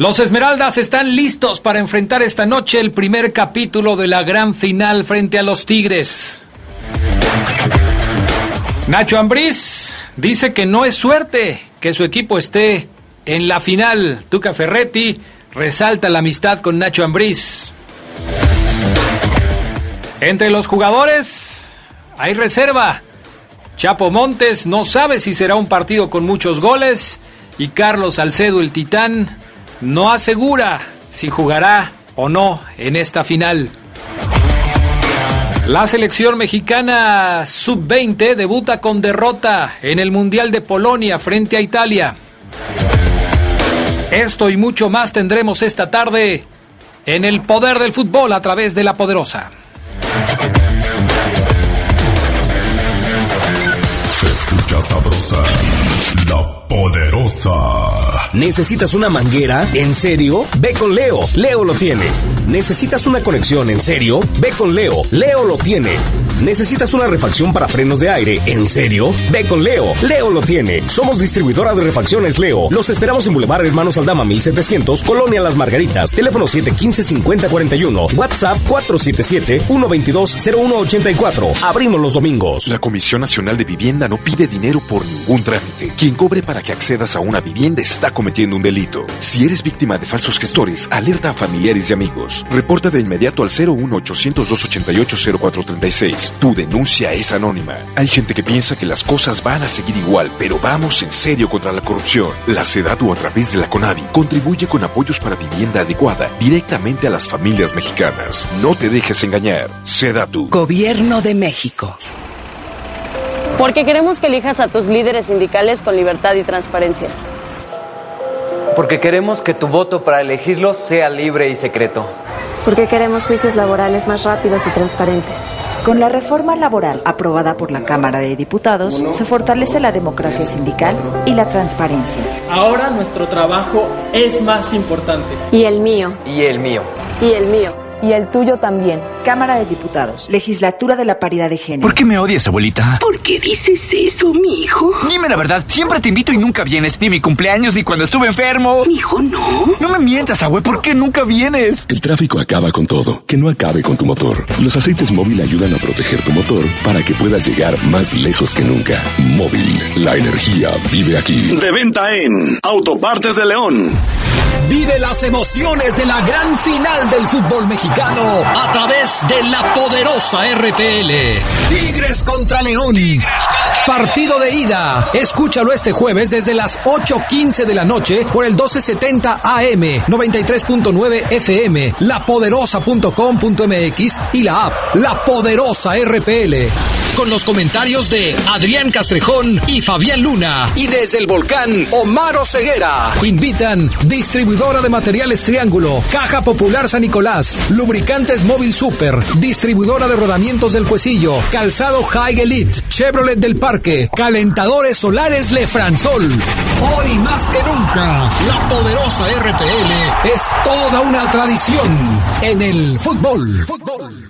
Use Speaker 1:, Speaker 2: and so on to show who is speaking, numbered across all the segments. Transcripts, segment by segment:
Speaker 1: Los Esmeraldas están listos para enfrentar esta noche el primer capítulo de la gran final frente a los Tigres. Nacho Ambriz dice que no es suerte que su equipo esté en la final. Tuca Ferretti resalta la amistad con Nacho Ambriz. Entre los jugadores hay reserva. Chapo Montes no sabe si será un partido con muchos goles y Carlos Salcedo el Titán no asegura si jugará o no en esta final. La selección mexicana sub-20 debuta con derrota en el Mundial de Polonia frente a Italia. Esto y mucho más tendremos esta tarde en el poder del fútbol a través de la poderosa.
Speaker 2: Sabrosa, la poderosa.
Speaker 3: ¿Necesitas una manguera? ¿En serio? Ve con Leo. Leo lo tiene. ¿Necesitas una conexión? ¿En serio? Ve con Leo. Leo lo tiene. ¿Necesitas una refacción para frenos de aire? ¿En serio? Ve con Leo. Leo lo tiene. Somos distribuidora de refacciones Leo. Los esperamos en Boulevard Hermanos Aldama 1700, Colonia Las Margaritas. Teléfono 715-5041. WhatsApp 477-122-0184. Abrimos los domingos.
Speaker 4: La Comisión Nacional de Vivienda no pide dinero por ningún trámite. Quien cobre para que accedas a una vivienda está cometiendo un delito. Si eres víctima de falsos gestores, alerta a familiares y amigos. Reporta de inmediato al 01800-288-0436. Tu denuncia es anónima. Hay gente que piensa que las cosas van a seguir igual, pero vamos en serio contra la corrupción. La SEDATU a través de la CONAVI contribuye con apoyos para vivienda adecuada directamente a las familias mexicanas. No te dejes engañar. SEDATU.
Speaker 5: Gobierno de México.
Speaker 6: Porque queremos que elijas a tus líderes sindicales con libertad y transparencia.
Speaker 7: Porque queremos que tu voto para elegirlos sea libre y secreto.
Speaker 8: Porque queremos juicios laborales más rápidos y transparentes.
Speaker 9: Con la reforma laboral aprobada por la Cámara de Diputados, se fortalece la democracia sindical y la transparencia.
Speaker 10: Ahora nuestro trabajo es más importante.
Speaker 8: Y el mío.
Speaker 7: Y el mío.
Speaker 6: Y el mío.
Speaker 8: Y el tuyo también.
Speaker 9: Cámara de Diputados, Legislatura de la Paridad de Género.
Speaker 11: ¿Por qué me odias, abuelita?
Speaker 12: ¿Por qué dices eso, mi hijo?
Speaker 11: Dime la verdad, siempre te invito y nunca vienes. Ni mi cumpleaños, ni cuando estuve enfermo.
Speaker 12: Mi hijo, no.
Speaker 11: No me mientas, abue, ¿por qué nunca vienes?
Speaker 2: El tráfico acaba con todo. Que no acabe con tu motor. Los aceites móvil ayudan a proteger tu motor para que puedas llegar más lejos que nunca. Móvil, la energía vive aquí.
Speaker 13: De venta en Autopartes de León.
Speaker 1: Vive las emociones de la gran final del fútbol mexicano a través de la poderosa RPL. Tigres contra León. Partido de ida. Escúchalo este jueves desde las 8.15 de la noche por el 1270 AM, 93.9 FM, lapoderosa.com.mx y la app La Poderosa RPL. Con los comentarios de Adrián Castrejón y Fabián Luna. Y desde el volcán, Omar Ceguera. Invitan distribuidora de materiales Triángulo, Caja Popular San Nicolás, Lubricantes Móvil Super, distribuidora de rodamientos del Cuecillo, Calzado High Elite, Chevrolet del Parque, Calentadores Solares Lefransol. Hoy más que nunca, la poderosa RPL es toda una tradición en el fútbol. fútbol.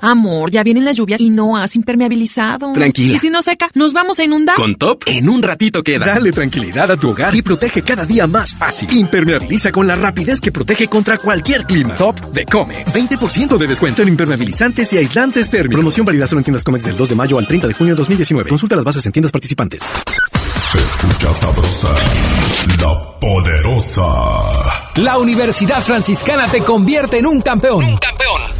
Speaker 5: Amor, ya vienen las lluvias y no has impermeabilizado.
Speaker 11: Tranquila.
Speaker 5: Y si no seca, nos vamos a inundar.
Speaker 11: Con Top, en un ratito queda.
Speaker 14: Dale tranquilidad a tu hogar y protege cada día más fácil. Impermeabiliza con la rapidez que protege contra cualquier clima. Top de Comex. 20% de descuento en impermeabilizantes y aislantes térmicos. Promoción válida solo en tiendas Comex del 2 de mayo al 30 de junio de 2019. Consulta las bases en tiendas participantes.
Speaker 2: Se escucha sabrosa, la poderosa.
Speaker 1: La Universidad Franciscana te convierte en un campeón.
Speaker 15: Un campeón.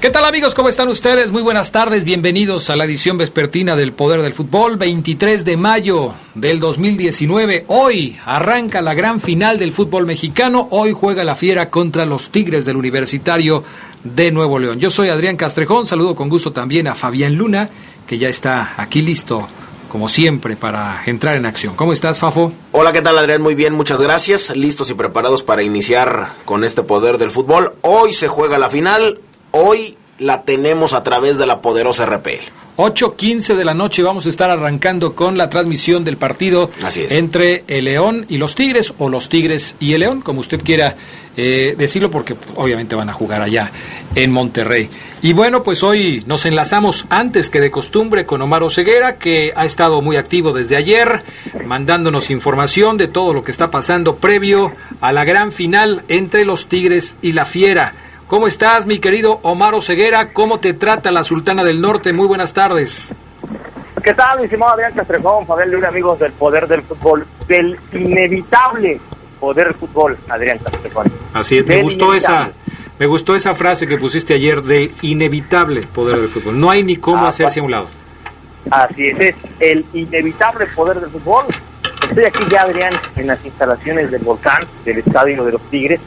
Speaker 1: ¿Qué tal amigos? ¿Cómo están ustedes? Muy buenas tardes, bienvenidos a la edición vespertina del Poder del Fútbol, 23 de mayo del 2019. Hoy arranca la gran final del fútbol mexicano, hoy juega la Fiera contra los Tigres del Universitario de Nuevo León. Yo soy Adrián Castrejón, saludo con gusto también a Fabián Luna, que ya está aquí listo como siempre, para entrar en acción. ¿Cómo estás, Fafo?
Speaker 16: Hola, ¿qué tal, Adrián? Muy bien, muchas gracias. Listos y preparados para iniciar con este poder del fútbol. Hoy se juega la final, hoy la tenemos a través de la poderosa RPL.
Speaker 1: 8.15 de la noche vamos a estar arrancando con la transmisión del partido entre el León y los Tigres, o los Tigres y el León, como usted quiera eh, decirlo, porque obviamente van a jugar allá en Monterrey. Y bueno, pues hoy nos enlazamos antes que de costumbre con Omar Oseguera, que ha estado muy activo desde ayer, mandándonos información de todo lo que está pasando previo a la gran final entre los Tigres y la Fiera. ¿Cómo estás, mi querido Omar Oseguera? ¿Cómo te trata la Sultana del Norte? Muy buenas tardes.
Speaker 17: ¿Qué tal, mi estimado Adrián Castrejón, Fabián Luna, amigos del Poder del Fútbol? Del inevitable Poder del Fútbol, Adrián Castrejón.
Speaker 1: Así es, me gustó esa... Me gustó esa frase que pusiste ayer de inevitable poder del fútbol. No hay ni cómo ah, hacerse a un lado.
Speaker 17: Así es, es el inevitable poder del fútbol. Estoy aquí ya, Adrián, en las instalaciones del volcán, del estadio de los Tigres,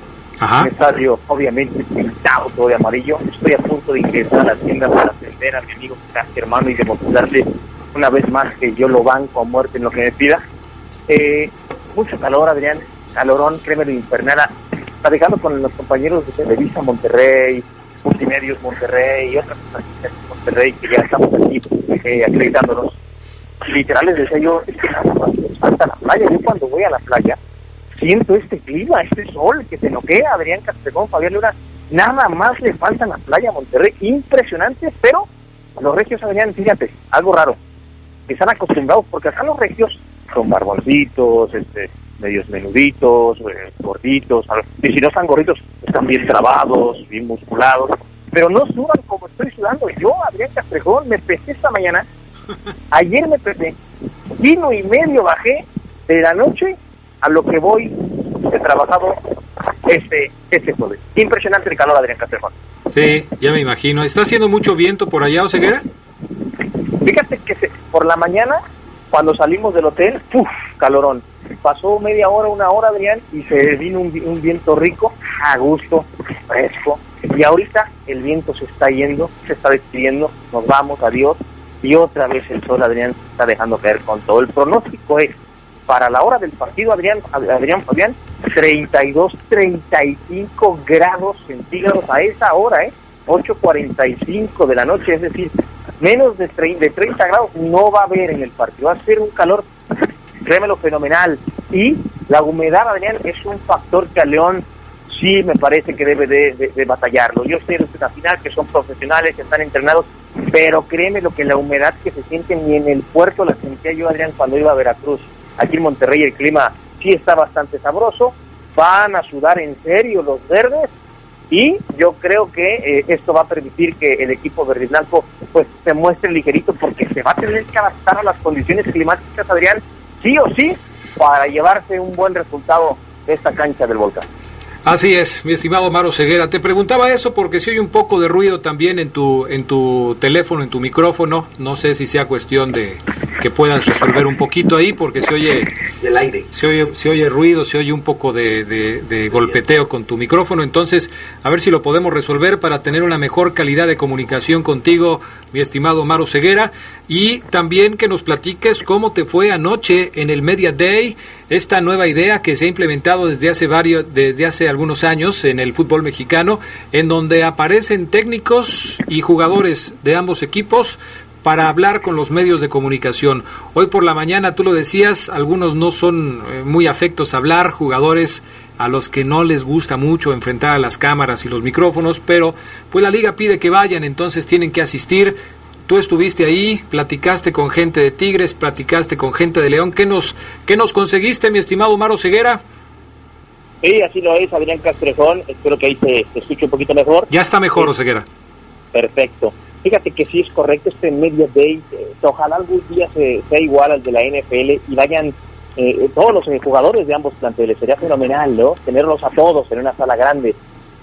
Speaker 17: un estadio obviamente pintado todo de amarillo. Estoy a punto de ingresar a la tienda para atender a mi amigo hermano y demostrarle una vez más que yo lo banco a muerte en lo que me pida. Eh, mucho calor, Adrián, calorón, créeme lo infernal. Platicando con los compañeros de Televisa Monterrey, Multimedios Monterrey y otras de Monterrey que ya estamos aquí eh, acreditándonos. Literal les decía yo, es que falta la playa. Yo cuando voy a la playa, siento este clima, este sol que se noquea, Adrián Castrejón, Fabián Luna, nada más le falta en la playa Monterrey, impresionante, pero los regios, Adrián, fíjate, algo raro, están acostumbrados, porque acá los regios son barboncitos, este, medios menuditos, eh, gorditos, y si no están gorditos, están bien trabados, bien musculados, pero no sudan como estoy sudando. Yo, Adrián Castrejón, me pesé esta mañana, ayer me pesé, vino y medio bajé de la noche a lo que voy he trabajado este, este jueves. Impresionante el calor, Adrián Castrejón.
Speaker 1: Sí, ya me imagino. ¿Está haciendo mucho viento por allá, Oseguera?
Speaker 17: Fíjate que por la mañana, cuando salimos del hotel, ¡puf! calorón. Pasó media hora, una hora, Adrián, y se vino un, un viento rico, a gusto, fresco. Y ahorita el viento se está yendo, se está despidiendo, nos vamos, adiós. Y otra vez el sol, Adrián, se está dejando caer con todo. El pronóstico es para la hora del partido, Adrián, Adrián Fabián, 32, 35 grados centígrados a esa hora, ¿eh? 8.45 de la noche, es decir, menos de, de 30 grados no va a haber en el partido, va a ser un calor, créemelo, fenomenal. Y la humedad, Adrián, es un factor que a León sí me parece que debe de, batallarlo. Yo sé los final que son profesionales, que están entrenados, pero créeme lo que la humedad que se siente ni en el puerto la sentía yo, Adrián, cuando iba a Veracruz. Aquí en Monterrey el clima sí está bastante sabroso. Van a sudar en serio los verdes y yo creo que eh, esto va a permitir que el equipo verde blanco pues se muestre ligerito porque se va a tener que adaptar a las condiciones climáticas, Adrián, sí o sí, para llevarse un buen resultado de esta cancha del volcán.
Speaker 1: Así es, mi estimado Maro Ceguera. Te preguntaba eso porque si oye un poco de ruido también en tu, en tu teléfono, en tu micrófono. No sé si sea cuestión de que puedas resolver un poquito ahí porque se oye...
Speaker 16: El aire.
Speaker 1: Se oye, se oye ruido, se oye un poco de, de, golpeteo con tu micrófono. Entonces, a ver si lo podemos resolver para tener una mejor calidad de comunicación contigo, mi estimado Maro Ceguera. Y también que nos platiques cómo te fue anoche en el Media Day esta nueva idea que se ha implementado desde hace varios, desde hace algunos años en el fútbol mexicano, en donde aparecen técnicos y jugadores de ambos equipos para hablar con los medios de comunicación. Hoy por la mañana, tú lo decías, algunos no son eh, muy afectos a hablar, jugadores a los que no les gusta mucho enfrentar a las cámaras y los micrófonos, pero pues la liga pide que vayan, entonces tienen que asistir. Tú estuviste ahí, platicaste con gente de Tigres, platicaste con gente de León. ¿Qué nos, qué nos conseguiste, mi estimado Maro Ceguera?
Speaker 17: Sí, así lo es, Adrián Castrejón. Espero que ahí se, escuche un poquito mejor.
Speaker 1: Ya está mejor, Oseguera.
Speaker 17: Perfecto. Fíjate que sí es correcto este Media Day. Eh, ojalá algún día sea igual al de la NFL y vayan eh, todos los eh, jugadores de ambos planteles. Sería fenomenal, ¿no? Tenerlos a todos en una sala grande.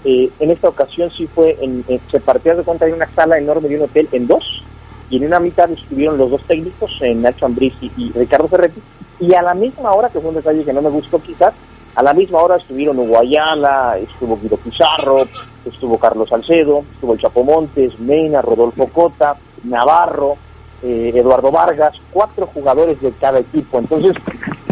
Speaker 17: en esta ocasión sí fue, en, se partió de cuenta de una sala enorme de un hotel en dos y en una mitad estuvieron los dos técnicos, Nacho Ambriz y, Ricardo Ferretti, y a la misma hora, que fue un detalle que no me gustó quizás, a la misma hora estuvieron Hugo Ayala, estuvo Guido Pizarro, estuvo Carlos Salcedo, estuvo el Chapo Montes, Mena, Rodolfo Cota, Navarro, eh, Eduardo Vargas, cuatro jugadores de cada equipo. Entonces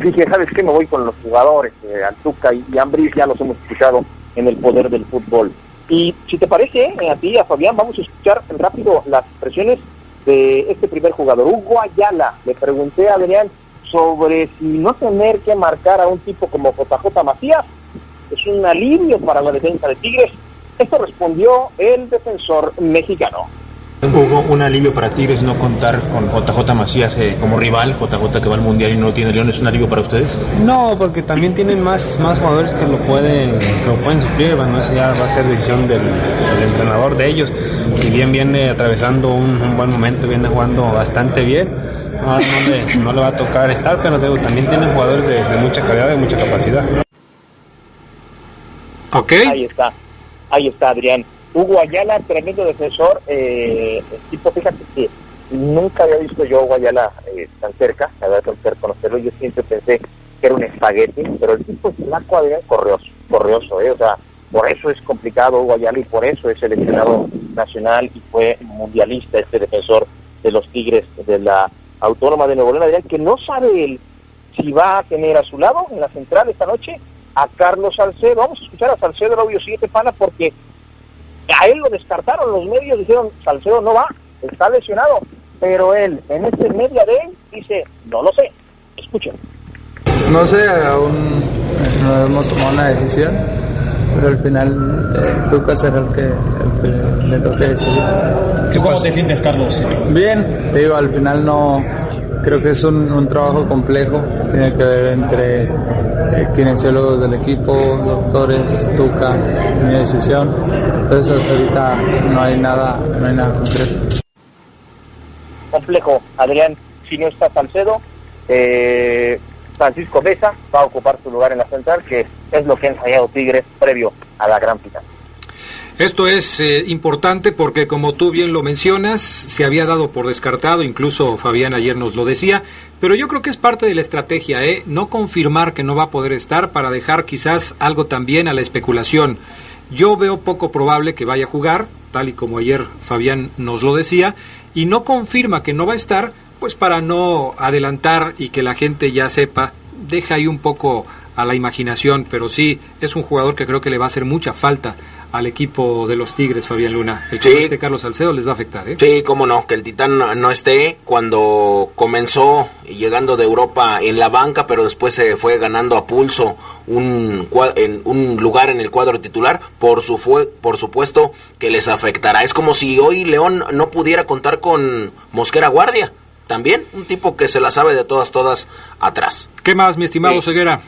Speaker 17: dije, ¿sabes qué? Me voy con los jugadores, eh, Antuca y, y ya los hemos escuchado en el poder del fútbol. Y si te parece, eh, a ti, a Fabián, vamos a escuchar rápido las expresiones de este primer jugador, Hugo Ayala. Le pregunté a Adrián sobre si no tener que marcar a un tipo como JJ Macías es un alivio para la defensa de Tigres. Esto respondió el defensor mexicano.
Speaker 7: Hubo un alivio para Tigres no contar con JJ Macías eh, como rival, JJ que va al Mundial y no tiene León, ¿es un alivio para ustedes?
Speaker 18: No, porque también tienen más, más jugadores que lo pueden que lo pueden suplir, bueno, eso ya va a ser decisión del, entrenador de ellos. Si bien viene atravesando un, buen momento, viene jugando bastante bien, no, le, va a tocar estar, pero también tienen jugadores de, de mucha calidad, y mucha capacidad.
Speaker 1: Ok.
Speaker 17: Ahí está, ahí está Adrián. Hugo Ayala, tremendo defensor, eh, tipo, fíjate que nunca había visto yo a Hugo Ayala eh, tan cerca, la verdad, tan cerca conocerlo, yo siempre pensé que era un espagueti, pero el tipo es flaco, Adrián, correoso, correoso, eh, o sea, por eso es complicado Hugo Ayala y por eso es seleccionado nacional y fue mundialista este defensor de los Tigres de la Autónoma de Nuevo León, que no sabe él si va a tener a su lado en la central esta noche a Carlos Salcedo. Vamos a escuchar a Salcedo el audio 7, pana, porque a él lo descartaron los medios, dijeron, Salcedo no va, está lesionado. Pero él, en este media de él, dice, no lo sé. Escuchen.
Speaker 19: No sé, aún no hemos tomado una decisión, pero al final eh, Tuca será el que, el que le toque decidir.
Speaker 1: ¿Cómo te sientes, Carlos?
Speaker 19: Bien, te digo, al final no, creo que es un, un trabajo complejo, tiene que ver entre eh, kinesiólogos del equipo, doctores, Tuca, mi decisión. Entonces hasta ahorita no hay nada, no hay nada concreto.
Speaker 17: Complejo, Adrián, si no está Salcedo, eh, Francisco Mesa va a ocupar su lugar en la central, que es lo que ha ensayado Tigres previo a la gran final.
Speaker 1: Esto es eh, importante porque, como tú bien lo mencionas, se había dado por descartado, incluso Fabián ayer nos lo decía, pero yo creo que es parte de la estrategia, ¿eh? No confirmar que no va a poder estar para dejar quizás algo también a la especulación. Yo veo poco probable que vaya a jugar, tal y como ayer Fabián nos lo decía, y no confirma que no va a estar, pues para no adelantar y que la gente ya sepa, deja ahí un poco a la imaginación, pero sí es un jugador que creo que le va a hacer mucha falta al equipo de los Tigres, Fabián Luna. El que esté Carlos Salcedo les va a afectar, ¿eh?
Speaker 16: Sí, cómo no, que el Titán no, esté cuando comenzó llegando de Europa en la banca, pero después se fue ganando a pulso un, en, un lugar en el cuadro titular, por, su fue, por supuesto que les afectará. Es como si hoy León no pudiera contar con Mosquera Guardia, también un tipo que se la sabe de todas, todas atrás.
Speaker 1: ¿Qué más, mi estimado Ceguera?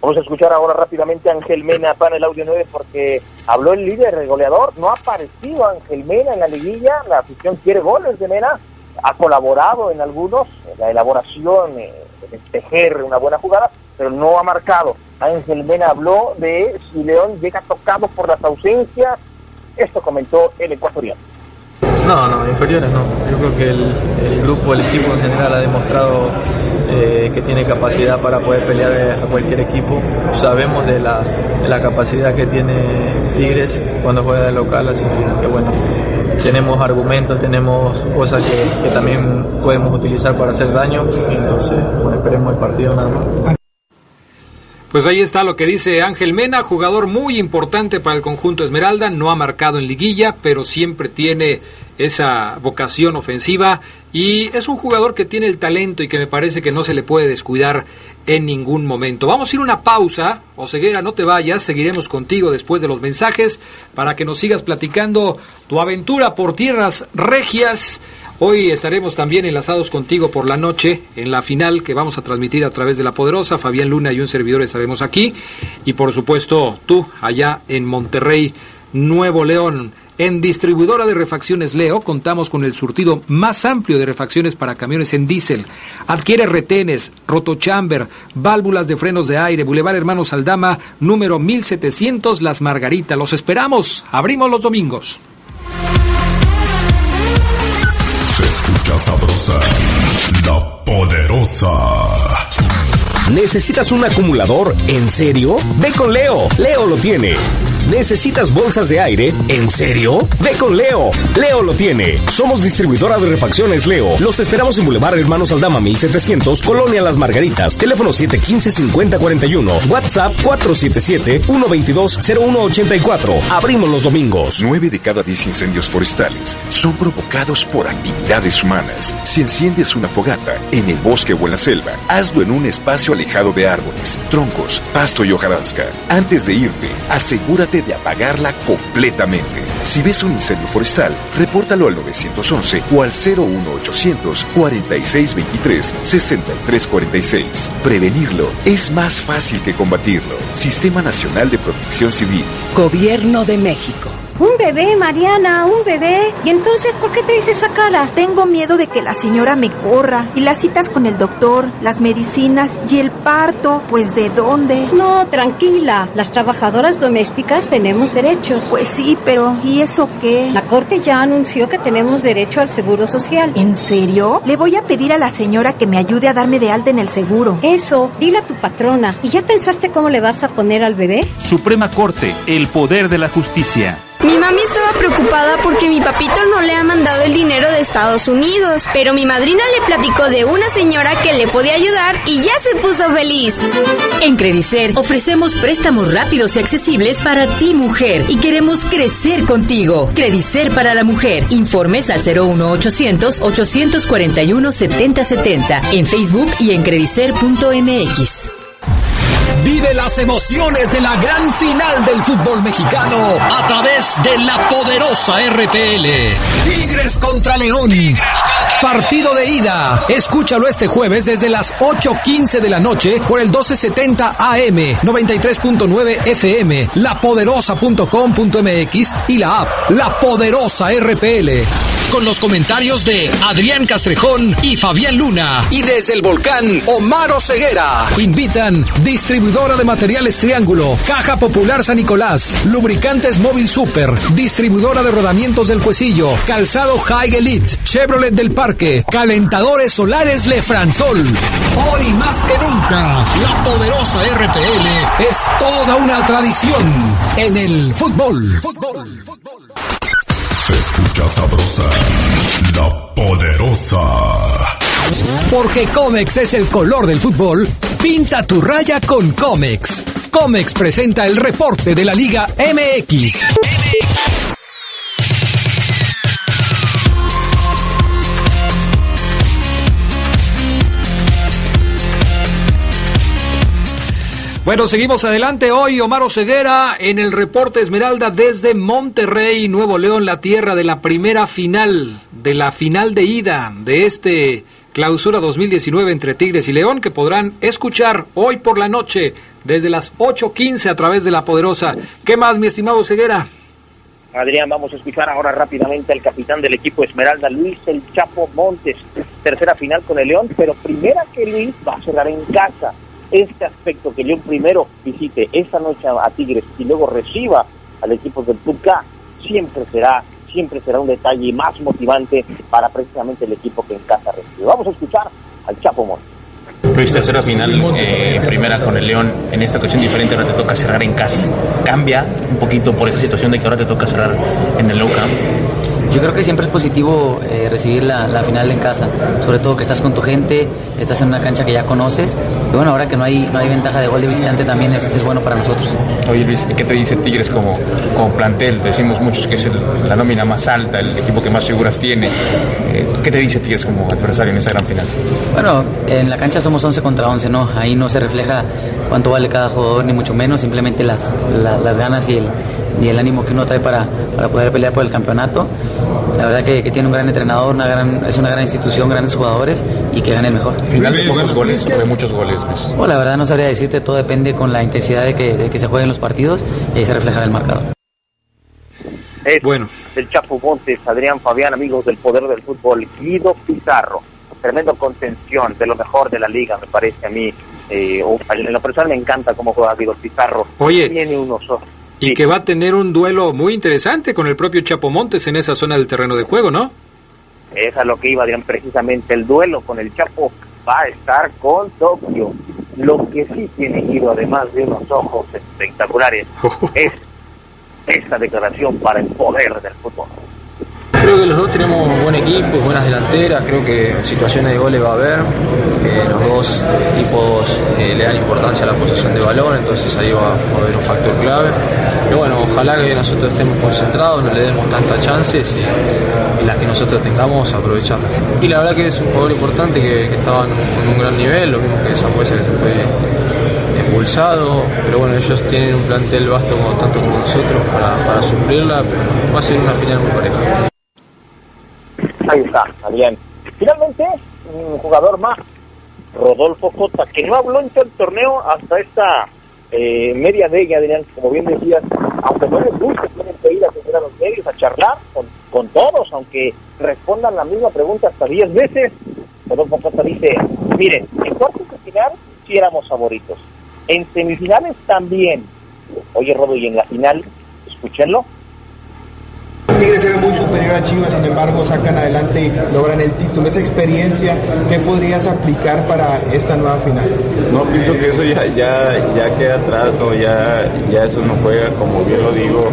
Speaker 17: Vamos a escuchar ahora rápidamente a Ángel Mena para el audio 9 porque habló el líder, el goleador. No ha aparecido Ángel Mena en la liguilla. La afición quiere goles de Mena. Ha colaborado en algunos, en la elaboración, eh, en tejer una buena jugada, pero no ha marcado. Ángel Mena habló de si León llega tocado por las ausencias. Esto comentó el ecuatoriano.
Speaker 19: No, no, inferiores no. Yo creo que el, grupo, el equipo en general ha demostrado eh, que tiene capacidad para poder pelear a cualquier equipo. Sabemos de la, capacidad que tiene Tigres cuando juega de local, así que, bueno, tenemos argumentos, tenemos cosas que, que también podemos utilizar para hacer daño. Entonces, bueno, esperemos el partido nada más.
Speaker 1: Pues ahí está lo que dice Ángel Mena, jugador muy importante para el conjunto Esmeralda, no ha marcado en liguilla, pero siempre tiene esa vocación ofensiva y es un jugador que tiene el talento y que me parece que no se le puede descuidar en ningún momento. Vamos a ir una pausa, Oseguera, no te vayas, seguiremos contigo después de los mensajes para que nos sigas platicando tu aventura por tierras regias. Hoy estaremos también enlazados contigo por la noche en la final que vamos a transmitir a través de La Poderosa. Fabián Luna y un servidor estaremos aquí. Y por supuesto tú allá en Monterrey, Nuevo León. En distribuidora de refacciones Leo contamos con el surtido más amplio de refacciones para camiones en diésel. Adquiere retenes, rotochamber, válvulas de frenos de aire, Boulevard Hermanos Aldama, número 1700 Las Margaritas. Los esperamos. Abrimos los domingos.
Speaker 20: Sabrosa, la poderosa.
Speaker 3: ¿Necesitas un acumulador? ¿En serio? Ve con Leo. Leo lo tiene. ¿Necesitas bolsas de aire? ¿En serio? Ve con Leo. Leo lo tiene. Somos distribuidora de refacciones Leo. Los esperamos en Boulevard Hermanos Aldama 1700, Colonia Las Margaritas. Teléfono 715-5041. WhatsApp 477-122-0184. Abrimos los domingos.
Speaker 4: 9 de cada 10 incendios forestales son provocados por actividades humanas. Si enciendes una fogata en el bosque o en la selva, hazlo en un espacio alejado de árboles, troncos, pasto y hojarasca. Antes de irte, asegúrate de apagarla completamente. Si ves un incendio forestal, repórtalo al 911 o al 01800 4623 6346. Prevenirlo es más fácil que combatirlo. Sistema Nacional de Protección Civil.
Speaker 21: Gobierno de México.
Speaker 22: Un bebé, Mariana, un bebé. ¿Y entonces por qué te dices esa cara?
Speaker 23: Tengo miedo de que la señora me corra. Y las citas con el doctor, las medicinas y el parto, pues ¿de dónde?
Speaker 22: No, tranquila. Las trabajadoras domésticas tenemos derechos.
Speaker 23: Pues sí, pero ¿y eso qué?
Speaker 22: La corte ya anunció que tenemos derecho al seguro social.
Speaker 23: ¿En serio? Le voy a pedir a la señora que me ayude a darme de alta en el seguro.
Speaker 22: Eso, dile a tu patrona. ¿Y ya pensaste cómo le vas a poner al bebé?
Speaker 24: Suprema Corte, el poder de la justicia.
Speaker 25: Mi mami estaba preocupada porque mi papito no le ha mandado el dinero de Estados Unidos, pero mi madrina le platicó de una señora que le podía ayudar y ya se puso feliz.
Speaker 26: En Credicer ofrecemos préstamos rápidos y accesibles para ti mujer y queremos crecer contigo. Credicer para la mujer. Informes al 01800 841 7070 en Facebook y en credicer.mx.
Speaker 27: Vive las emociones de la gran final del fútbol mexicano a través de la poderosa RPL. Tigres contra León. Partido de ida. Escúchalo este jueves desde las 8.15 de la noche por el 1270 AM, 93.9 FM, lapoderosa.com.mx y la app La Poderosa RPL. Con los comentarios de Adrián Castrejón y Fabián Luna. Y desde el volcán, Omar Ceguera. Invitan distribuidora de materiales Triángulo, Caja Popular San Nicolás, Lubricantes Móvil Super, distribuidora de rodamientos del Cuesillo, Calzado High Elite, Chevrolet del Parque, Calentadores Solares Lefranzol. Hoy más que nunca, la poderosa RPL es toda una tradición en el fútbol. fútbol, fútbol.
Speaker 20: Se escucha sabrosa, la poderosa.
Speaker 27: Porque Comex es el color del fútbol, pinta tu raya con Comex. Comex presenta el reporte de la Liga MX.
Speaker 1: Bueno, seguimos adelante hoy, Omar Ceguera en el reporte Esmeralda desde Monterrey, Nuevo León, la tierra de la primera final, de la final de ida de este clausura 2019 entre Tigres y León, que podrán escuchar hoy por la noche desde las 8.15 a través de la poderosa. ¿Qué más, mi estimado Ceguera?
Speaker 17: Adrián, vamos a escuchar ahora rápidamente al capitán del equipo Esmeralda, Luis El Chapo Montes. Tercera final con el León, pero primera que Luis va a cerrar en casa este aspecto que León primero visite esta noche a Tigres y luego reciba al equipo del Tuca, siempre será siempre será un detalle más motivante para precisamente el equipo que en casa recibe. Vamos a escuchar al Chapo Montes.
Speaker 7: Luis, tercera final, eh, primera con el León, en esta ocasión diferente, ahora te toca cerrar en casa. ¿Cambia un poquito por esa situación de que ahora te toca cerrar en el Camp?
Speaker 28: Yo creo que siempre es positivo eh, recibir la, la, final en casa, sobre todo que estás con tu gente, estás en una cancha que ya conoces. Y bueno, ahora que no hay, no hay ventaja de gol de visitante también es, es bueno para nosotros.
Speaker 7: Oye Luis, ¿qué te dice Tigres como, como plantel? Decimos muchos que es el, la nómina más alta, el equipo que más figuras tiene. Eh, ¿Qué te dice Tigres como adversario en esa gran final?
Speaker 28: Bueno, en la cancha somos 11 contra 11, ¿no? Ahí no se refleja cuánto vale cada jugador, ni mucho menos, simplemente las, la, las ganas y el, y el ánimo que uno trae para, para poder pelear por el campeonato. La verdad que, que, tiene un gran entrenador, una gran, es una gran institución, grandes jugadores y que gane el mejor.
Speaker 7: ¿Final de pocos goles o de muchos goles?
Speaker 28: Bueno, la verdad no sabría decirte, todo depende con la intensidad de que, de que se jueguen los partidos y ahí se reflejará el marcador.
Speaker 17: Es bueno. El Chapo Montes, Adrián Fabián, amigos del poder del fútbol, Guido Pizarro, tremendo contención, de lo mejor de la liga, me parece a mí. Eh, en lo personal me encanta cómo juega Guido Pizarro.
Speaker 1: Oye,
Speaker 17: tiene unos ojos
Speaker 1: y sí. que va a tener un duelo muy interesante con el propio Chapo Montes en esa zona del terreno de juego, ¿no?
Speaker 17: Es a lo que iba, Adrián, precisamente el duelo con el Chapo va a estar con Tokio. Lo que sí tiene Guido, además de unos ojos espectaculares, es esta declaración para el poder del fútbol.
Speaker 19: Creo que los dos tenemos buen equipo, buenas delanteras, creo que situaciones de goles va a haber, que los dos equipos eh, le dan importancia a la posición de balón, entonces ahí va, a haber un factor clave. Pero bueno, ojalá que nosotros estemos concentrados, no le demos tantas chances y, las que nosotros tengamos aprovecharlas. Y la verdad que es un jugador importante que, estaba en un, gran nivel, lo mismo que Zambuesa que se fue expulsado, pero bueno, ellos tienen un plantel vasto tanto como nosotros para, para suplirla, pero va a ser una final muy pareja.
Speaker 17: Ahí está, Adrián. Finalmente, un jugador más, Rodolfo Jota, que no habló en todo el torneo hasta esta eh, media ella, Adrián, como bien decías, aunque no les guste, tienen que ir a tener a los medios a charlar con, todos, aunque respondan la misma pregunta hasta 10 veces. Rodolfo Jota dice, miren, en cuartos de final sí éramos favoritos, en semifinales también. Oye, Rodo, y en la final, escúchenlo.
Speaker 29: Tigres era muy superior a Chivas, sin embargo sacan adelante y logran el título. Esa experiencia, ¿qué podrías aplicar para esta nueva final?
Speaker 30: No, pienso que eso ya, ya, queda atrás, ¿no? ya, ya eso no juega, como bien lo digo,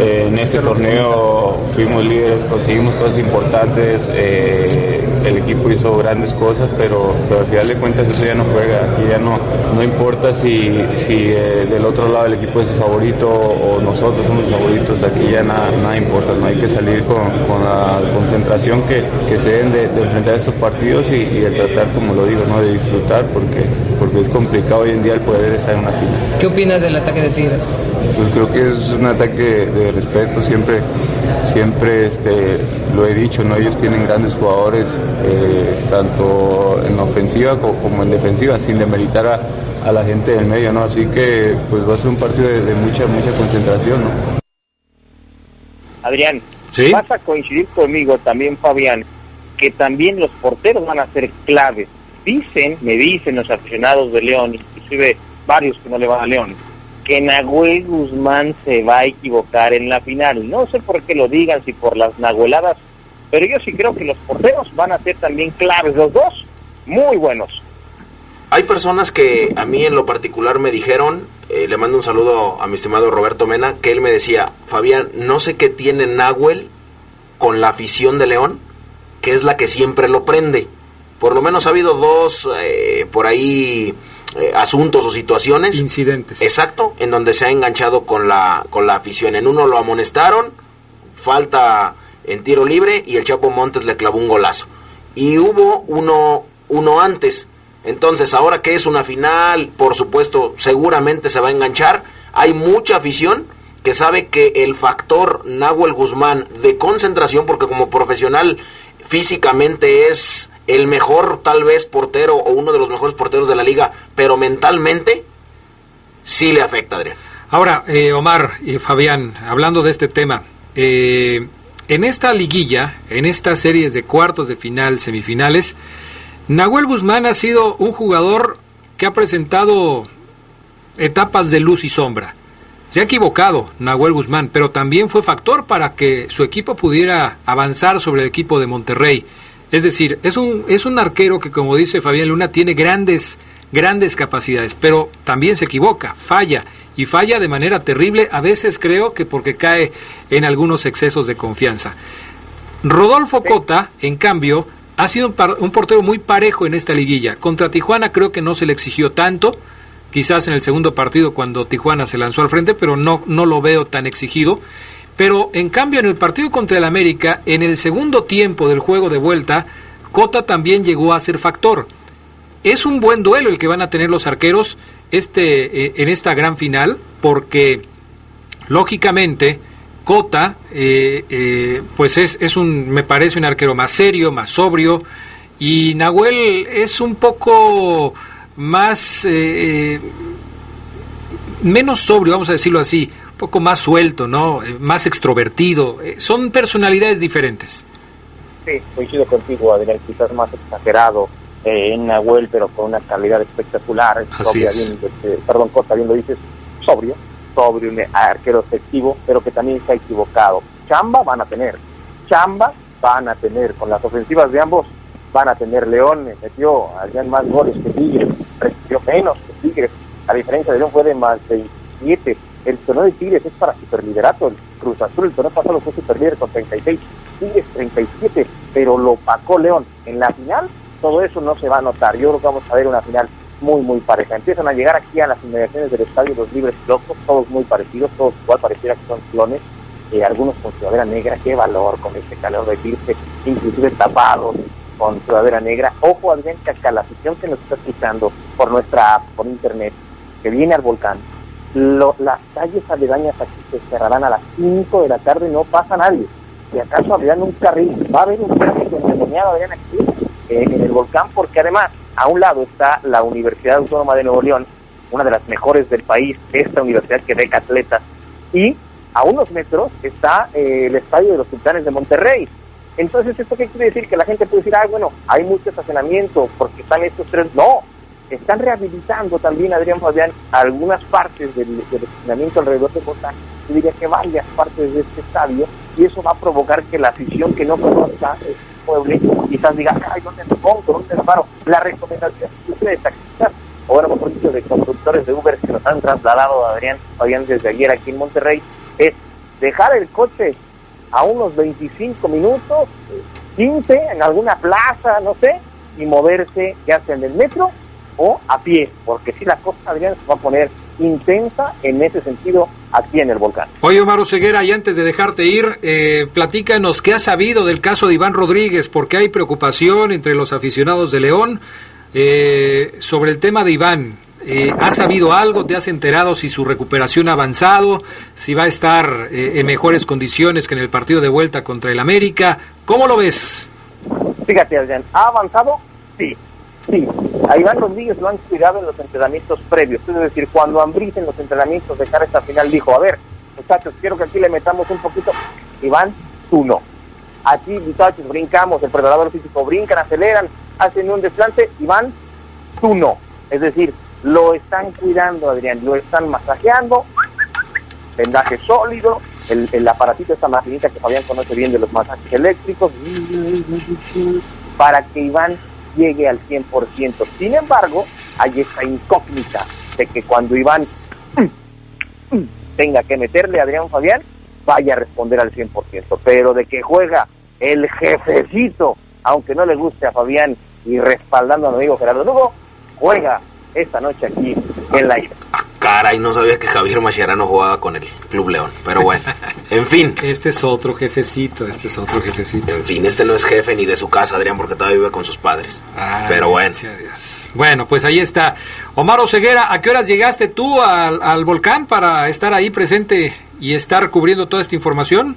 Speaker 30: eh, en este torneo fuimos líderes, conseguimos cosas importantes, eh, el equipo hizo grandes cosas, pero, pero al final de cuentas eso ya no juega, aquí ya no, no importa si, si eh, del otro lado el equipo es el favorito o nosotros somos favoritos, aquí ya nada, nada importa, no hay que salir con, con la concentración que, que se deben de, de, enfrentar estos partidos y, y, de tratar, como lo digo, ¿no? de disfrutar porque, porque es complicado hoy en día el poder estar en una final.
Speaker 28: ¿Qué opinas del ataque de Tigres?
Speaker 30: Pues creo que es un ataque de, de respeto, siempre, siempre este, lo he dicho, ¿no? ellos tienen grandes jugadores, eh, tanto en ofensiva como en defensiva, sin demeritar a, a, la gente del medio, ¿no? Así que pues va a ser un partido de, de mucha, mucha concentración, ¿no?
Speaker 17: Adrián,
Speaker 1: ¿Sí?
Speaker 17: vas a coincidir conmigo también, Fabián, que también los porteros van a ser claves. Dicen, me dicen los aficionados de León, inclusive varios que no le van a León, que Nahuel Guzmán se va a equivocar en la final. No sé por qué lo digan, si por las nahueladas, pero yo sí creo que los porteros van a ser también claves, los dos, muy buenos.
Speaker 16: Hay personas que a mí en lo particular me dijeron, eh, le mando un saludo a mi estimado Roberto Mena, que él me decía, Fabián, no sé qué tiene Nahuel con la afición de León, que es la que siempre lo prende. Por lo menos ha habido dos eh, por ahí eh, asuntos o situaciones.
Speaker 1: Incidentes.
Speaker 16: Exacto, en donde se ha enganchado con la, con la afición. En uno lo amonestaron, falta en tiro libre y el Chapo Montes le clavó un golazo. Y hubo uno, uno antes. Entonces, ahora que es una final, por supuesto, seguramente se va a enganchar. Hay mucha afición que sabe que el factor Nahuel Guzmán de concentración, porque como profesional físicamente es el mejor tal vez portero o uno de los mejores porteros de la liga, pero mentalmente sí le afecta, Adrián.
Speaker 1: Ahora, eh, Omar y Fabián, hablando de este tema, eh, en esta liguilla, en estas series de cuartos de final, semifinales, Nahuel Guzmán ha sido un jugador que ha presentado etapas de luz y sombra. Se ha equivocado Nahuel Guzmán, pero también fue factor para que su equipo pudiera avanzar sobre el equipo de Monterrey. Es decir, es un, es un arquero que, como dice Fabián Luna, tiene grandes, grandes capacidades, pero también se equivoca, falla, y falla de manera terrible, a veces creo que porque cae en algunos excesos de confianza. Rodolfo Cota, en cambio, ha sido un, un portero muy parejo en esta liguilla. Contra Tijuana creo que no se le exigió tanto, quizás en el segundo partido cuando Tijuana se lanzó al frente, pero no, no lo veo tan exigido. Pero en cambio en el partido contra el América, en el segundo tiempo del juego de vuelta, Cota también llegó a ser factor. Es un buen duelo el que van a tener los arqueros este, eh, en esta gran final, porque lógicamente Cota, eh, eh, pues es, es un, me parece un arquero más serio, más sobrio, y Nahuel es un poco más, menos sobrio, vamos a decirlo así, poco más suelto, ¿no? Eh, más extrovertido. Eh, son personalidades diferentes.
Speaker 17: Sí, coincido contigo, Adrián, quizás más exagerado eh, en Nahuel, pero con una calidad espectacular.
Speaker 1: Así es.
Speaker 17: Este, perdón, Costa, bien lo dices, sobrio, sobrio, un arquero efectivo, pero que también ha equivocado. Chamba van a tener, chamba van a tener, con las ofensivas de ambos van a tener. León metió Adrián más goles que Tigres, recibió menos que Tigres. La diferencia de León fue de más de 7 el torneo de Tigres es para superliderato. El Cruz Azul, el torneo pasado fue superlíder con 36, Tigres 37, pero lo pacó León. En la final, todo eso no se va a notar. Yo creo que vamos a ver una final muy, muy pareja. Empiezan a llegar aquí a las inmediaciones del estadio los libres locos, todos muy parecidos, todos igual pareciera que son clones. Eh, algunos con sudadera negra, qué valor con este calor de irse, inclusive tapados con sudadera negra. Ojo, Adrián, que a la afición que nos está escuchando por nuestra app, por internet, que viene al volcán, las calles aledañas aquí se cerrarán a las 5 de la tarde, no pasa nadie. Si acaso abrirán un carril, va a haber un tráfico endemoniado, aquí en el volcán, porque además, a un lado está la Universidad Autónoma de Nuevo León, una de las mejores del país, esta universidad que beca atletas, y a unos metros está eh, el Estadio de los Sultanes de Monterrey. Entonces, ¿esto qué quiere decir? Que la gente puede decir, ah, bueno, hay mucho estacionamiento porque están estos tres. No, están rehabilitando también, Adrián Fabián, algunas partes del, del alrededor de Bogotá, yo diría que varias partes de este estadio, y eso va a provocar que la afición que no conozca este pueblo quizás diga, ay, ¿dónde me pongo? ¿Dónde me paro? La recomendación de taxistas, o bueno, mejor dicho, de conductores de Uber que nos han trasladado, Adrián Fabián, desde ayer aquí en Monterrey, es dejar el coche a unos 25 minutos, 15, en alguna plaza, no sé, y moverse ya sea en el metro o a pie, porque si la cosa, Adrián, se va a poner intensa en ese sentido aquí en el volcán.
Speaker 1: Oye, Omar Ceguera, y antes de dejarte ir, eh, platícanos qué has sabido del caso de Iván Rodríguez, porque hay preocupación entre los aficionados de León eh, sobre el tema de Iván. Eh, ¿Has sabido algo? ¿Te has enterado si su recuperación ha avanzado? ¿Si va a estar eh, en mejores condiciones que en el partido de vuelta contra el América? ¿Cómo lo ves?
Speaker 17: Fíjate, Adrián, ¿ha avanzado? Sí, Sí, a Iván Rodríguez lo han cuidado en los entrenamientos previos. Es decir, cuando Ambriz en los entrenamientos de cara a esta final dijo, a ver, muchachos, quiero que aquí le metamos un poquito. Iván, tú no. Aquí, muchachos, brincamos, el preparador físico brincan, aceleran, hacen un desplante. Iván, tú no. Es decir, lo están cuidando, Adrián, lo están masajeando, vendaje sólido, el, el aparatito, esta maquinita que Fabián conoce bien de los masajes eléctricos, para que Iván llegue al 100%. Sin embargo, hay esta incógnita de que cuando Iván tenga que meterle a Adrián Fabián, vaya a responder al 100%. Pero de que juega el jefecito, aunque no le guste a Fabián y respaldando a mi amigo Gerardo Lugo, juega esta noche aquí en la isla.
Speaker 16: Caray, no sabía que Javier Mascherano jugaba con el Club León. Pero bueno, en fin.
Speaker 1: Este es otro jefecito, este es otro jefecito.
Speaker 16: En fin, este no es jefe ni de su casa, Adrián, porque todavía vive con sus padres. Pero bueno.
Speaker 1: Bueno, pues ahí está. Omar Oseguera, ¿a qué horas llegaste tú al, al volcán para estar ahí presente y estar cubriendo toda esta información?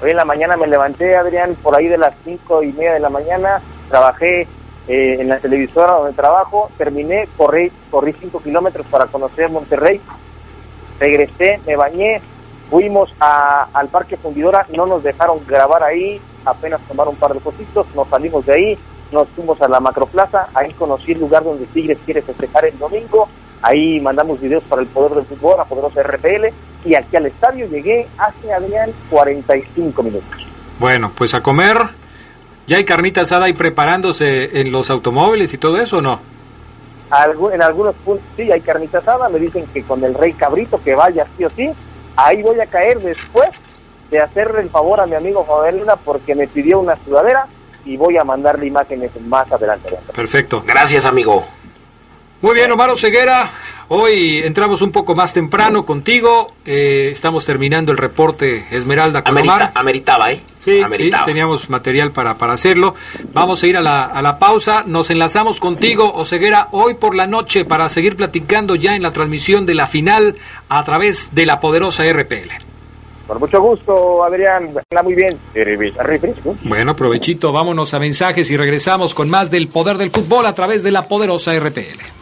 Speaker 17: Hoy en la mañana me levanté, Adrián, por ahí de las cinco y media de la mañana. Trabajé eh, en la televisora donde trabajo, terminé, corrí, corrí cinco kilómetros para conocer Monterrey, regresé, me bañé, fuimos a, al Parque Fundidora, no nos dejaron grabar ahí, apenas tomar un par de fotitos, nos salimos de ahí, nos fuimos a la Macroplaza, ahí conocí el lugar donde Tigres quiere festejar el domingo, ahí mandamos videos para el Poder del Fútbol, a Poderosa RPL, y aquí al estadio llegué hace, Adrián, 45 minutos.
Speaker 1: Bueno, pues a comer ¿Ya hay carnita asada ahí preparándose en los automóviles y todo eso o no?
Speaker 17: en algunos puntos sí hay carnita asada, me dicen que con el rey cabrito que vaya sí o sí, ahí voy a caer después de hacerle el favor a mi amigo Joder Luna porque me pidió una sudadera y voy a mandarle imágenes más adelante.
Speaker 1: Perfecto.
Speaker 16: Gracias, amigo.
Speaker 1: Muy bien, Omar Ceguera. Hoy entramos un poco más temprano contigo. Eh, estamos terminando el reporte Esmeralda con Omar.
Speaker 16: Ameritaba, ¿eh?
Speaker 1: Sí, sí, teníamos material para, para hacerlo. Vamos a ir a la, a la pausa. Nos enlazamos contigo, Oseguera, hoy por la noche para seguir platicando ya en la transmisión de la final a través de la poderosa RPL.
Speaker 17: Con mucho gusto, Adrián. Está muy bien.
Speaker 1: Bueno, provechito. Vámonos a mensajes y regresamos con más del poder del fútbol a través de la poderosa RPL.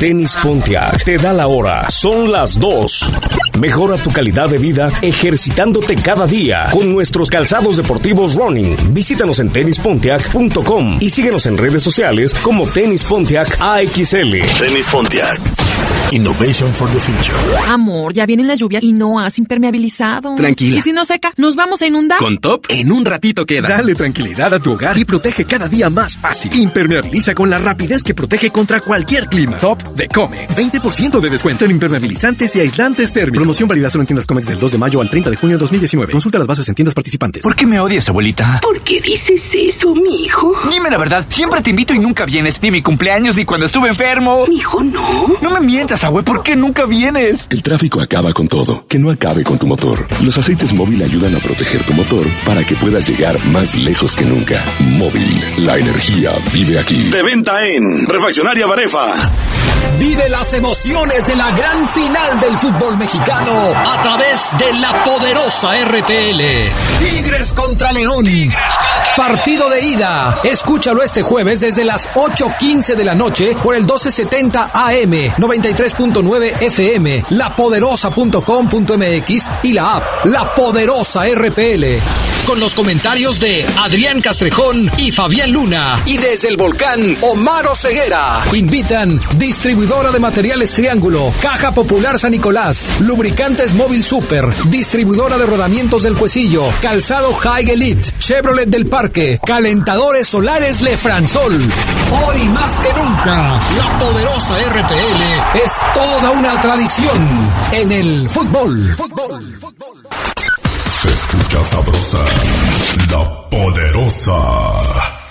Speaker 3: Tenis Pontiac te da la hora. Son las 2. Mejora tu calidad de vida ejercitándote cada día con nuestros calzados deportivos running. Visítanos en tenispontiac.com y síguenos en redes sociales como Tenis Pontiac AXL.
Speaker 13: Tenis Pontiac. Innovation for the future.
Speaker 31: Amor, ya vienen las lluvias y no has impermeabilizado.
Speaker 11: Tranquila.
Speaker 31: ¿Y si no seca, nos vamos a inundar?
Speaker 11: Con Top, en un ratito queda. Dale tranquilidad a tu hogar y protege cada día más fácil. Impermeabiliza con la rapidez que protege contra cualquier clima. Top de Comex. 20% de descuento en impermeabilizantes y aislantes térmicos. Promoción válida solo en tiendas Comex del 2 de mayo al 30 de junio de 2019. Consulta las bases en tiendas participantes. ¿Por qué me odias, abuelita?
Speaker 12: ¿Por qué dices eso, mi hijo?
Speaker 11: Dime la verdad, siempre te invito y nunca vienes. Ni mi cumpleaños, ni cuando estuve enfermo.
Speaker 12: Mi hijo, no.
Speaker 11: No me mientas, abue, ¿por qué nunca vienes?
Speaker 2: El tráfico acaba con todo. Que no acabe con tu motor. Los aceites móvil ayudan a proteger tu motor para que puedas llegar más lejos que nunca. Móvil, la energía vive aquí.
Speaker 13: De venta en Refaccionaria Barefa.
Speaker 27: Vive las emociones de la gran final del fútbol mexicano a través de la poderosa RPL. Tigres contra León. Partido de ida. Escúchalo este jueves desde las 8.15 de la noche por el 1270 AM, 93.9 FM, lapoderosa.com.mx y la app La Poderosa RPL. Con los comentarios de Adrián Castrejón y Fabián Luna. Y desde el volcán Omar Ceguera. Invitan distribuidora de materiales Triángulo, Caja Popular San Nicolás, Lubricantes Móvil Super, distribuidora de rodamientos del Cuesillo, Calzado High Elite, Chevrolet del Parque, Calentadores Solares Lefransol. Hoy más que nunca, la poderosa RPL es toda una tradición en el fútbol. Fútbol, fútbol.
Speaker 20: Se escucha sabrosa, la poderosa.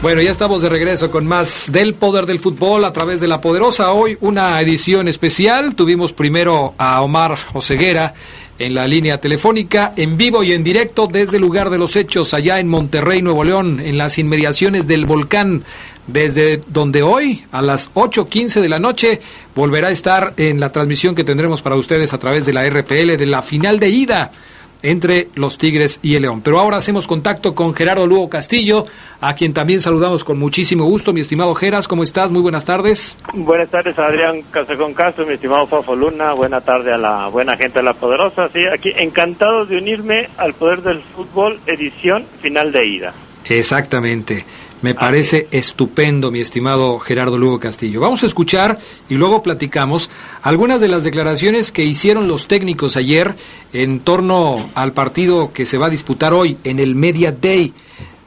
Speaker 1: Bueno, ya estamos de regreso con más del poder del fútbol a través de la poderosa. Hoy una edición especial. Tuvimos primero a Omar Oseguera en la línea telefónica, en vivo y en directo desde el lugar de los hechos, allá en Monterrey, Nuevo León, en las inmediaciones del volcán, desde donde hoy a las 8.15 de la noche volverá a estar en la transmisión que tendremos para ustedes a través de la RPL de la final de ida entre los Tigres y el León. Pero ahora hacemos contacto con Gerardo Lugo Castillo, a quien también saludamos con muchísimo gusto. Mi estimado Geras, ¿cómo estás? Muy buenas tardes.
Speaker 32: Buenas tardes, Adrián Casecón Castro, mi estimado Fafo Luna. Buena tarde a la buena gente de La Poderosa. Sí, aquí encantado de unirme al Poder del Fútbol, edición final de ida.
Speaker 1: Exactamente. Me parece estupendo, mi estimado Gerardo Lugo Castillo. Vamos a escuchar y luego platicamos algunas de las declaraciones que hicieron los técnicos ayer en torno al partido que se va a disputar hoy en el Media Day.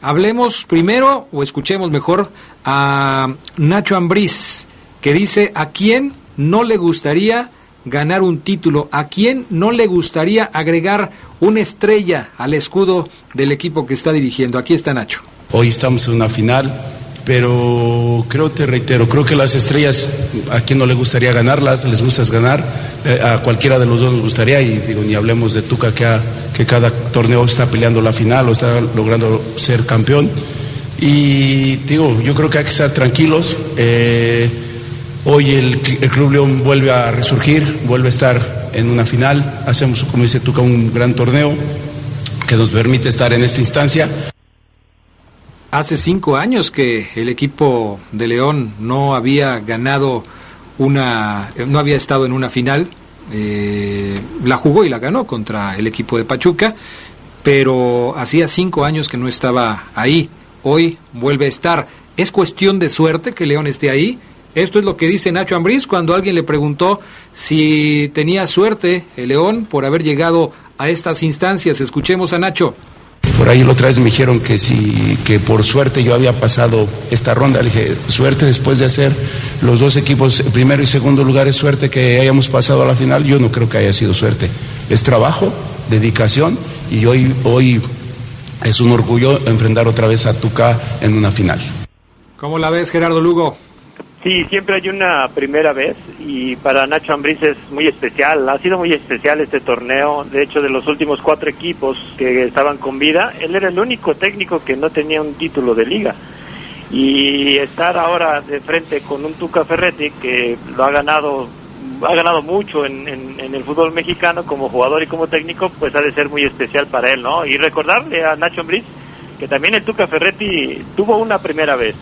Speaker 1: Hablemos primero o escuchemos mejor a Nacho Ambriz, que dice a quién no le gustaría ganar un título, a quién no le gustaría agregar una estrella al escudo del equipo que está dirigiendo. Aquí está Nacho.
Speaker 33: Hoy estamos en una final, pero creo, te reitero, creo que las estrellas, a quien no le gustaría ganarlas, les gusta ganar, eh, a cualquiera de los dos nos gustaría, y digo, ni hablemos de Tuca que, que cada torneo está peleando la final o está logrando ser campeón. Y digo, yo creo que hay que estar tranquilos. Eh, hoy el, el Club León vuelve a resurgir, vuelve a estar en una final, hacemos, como dice Tuca, un gran torneo que nos permite estar en esta instancia.
Speaker 1: Hace cinco años que el equipo de León no había ganado una, no había estado en una final. Eh, la jugó y la ganó contra el equipo de Pachuca, pero hacía cinco años que no estaba ahí. Hoy vuelve a estar. Es cuestión de suerte que León esté ahí. Esto es lo que dice Nacho Ambriz cuando alguien le preguntó si tenía suerte el León por haber llegado a estas instancias. Escuchemos a Nacho.
Speaker 33: Por ahí la otra vez me dijeron que si que por suerte yo había pasado esta ronda. Le dije, suerte después de hacer los dos equipos, primero y segundo lugar, es suerte que hayamos pasado a la final. Yo no creo que haya sido suerte. Es trabajo, dedicación y hoy, hoy es un orgullo enfrentar otra vez a Tuca en una final.
Speaker 1: ¿Cómo la ves, Gerardo Lugo?
Speaker 32: Sí, siempre hay una primera vez y para Nacho Ambriz es muy especial. Ha sido muy especial este torneo. De hecho, de los últimos cuatro equipos que estaban con vida, él era el único técnico que no tenía un título de liga. Y estar ahora de frente con un Tuca Ferretti que lo ha ganado ha ganado mucho en, el fútbol mexicano como jugador y como técnico, pues ha de ser muy especial para él, ¿no? Y recordarle a Nacho Ambriz que también el Tuca Ferretti tuvo una primera vez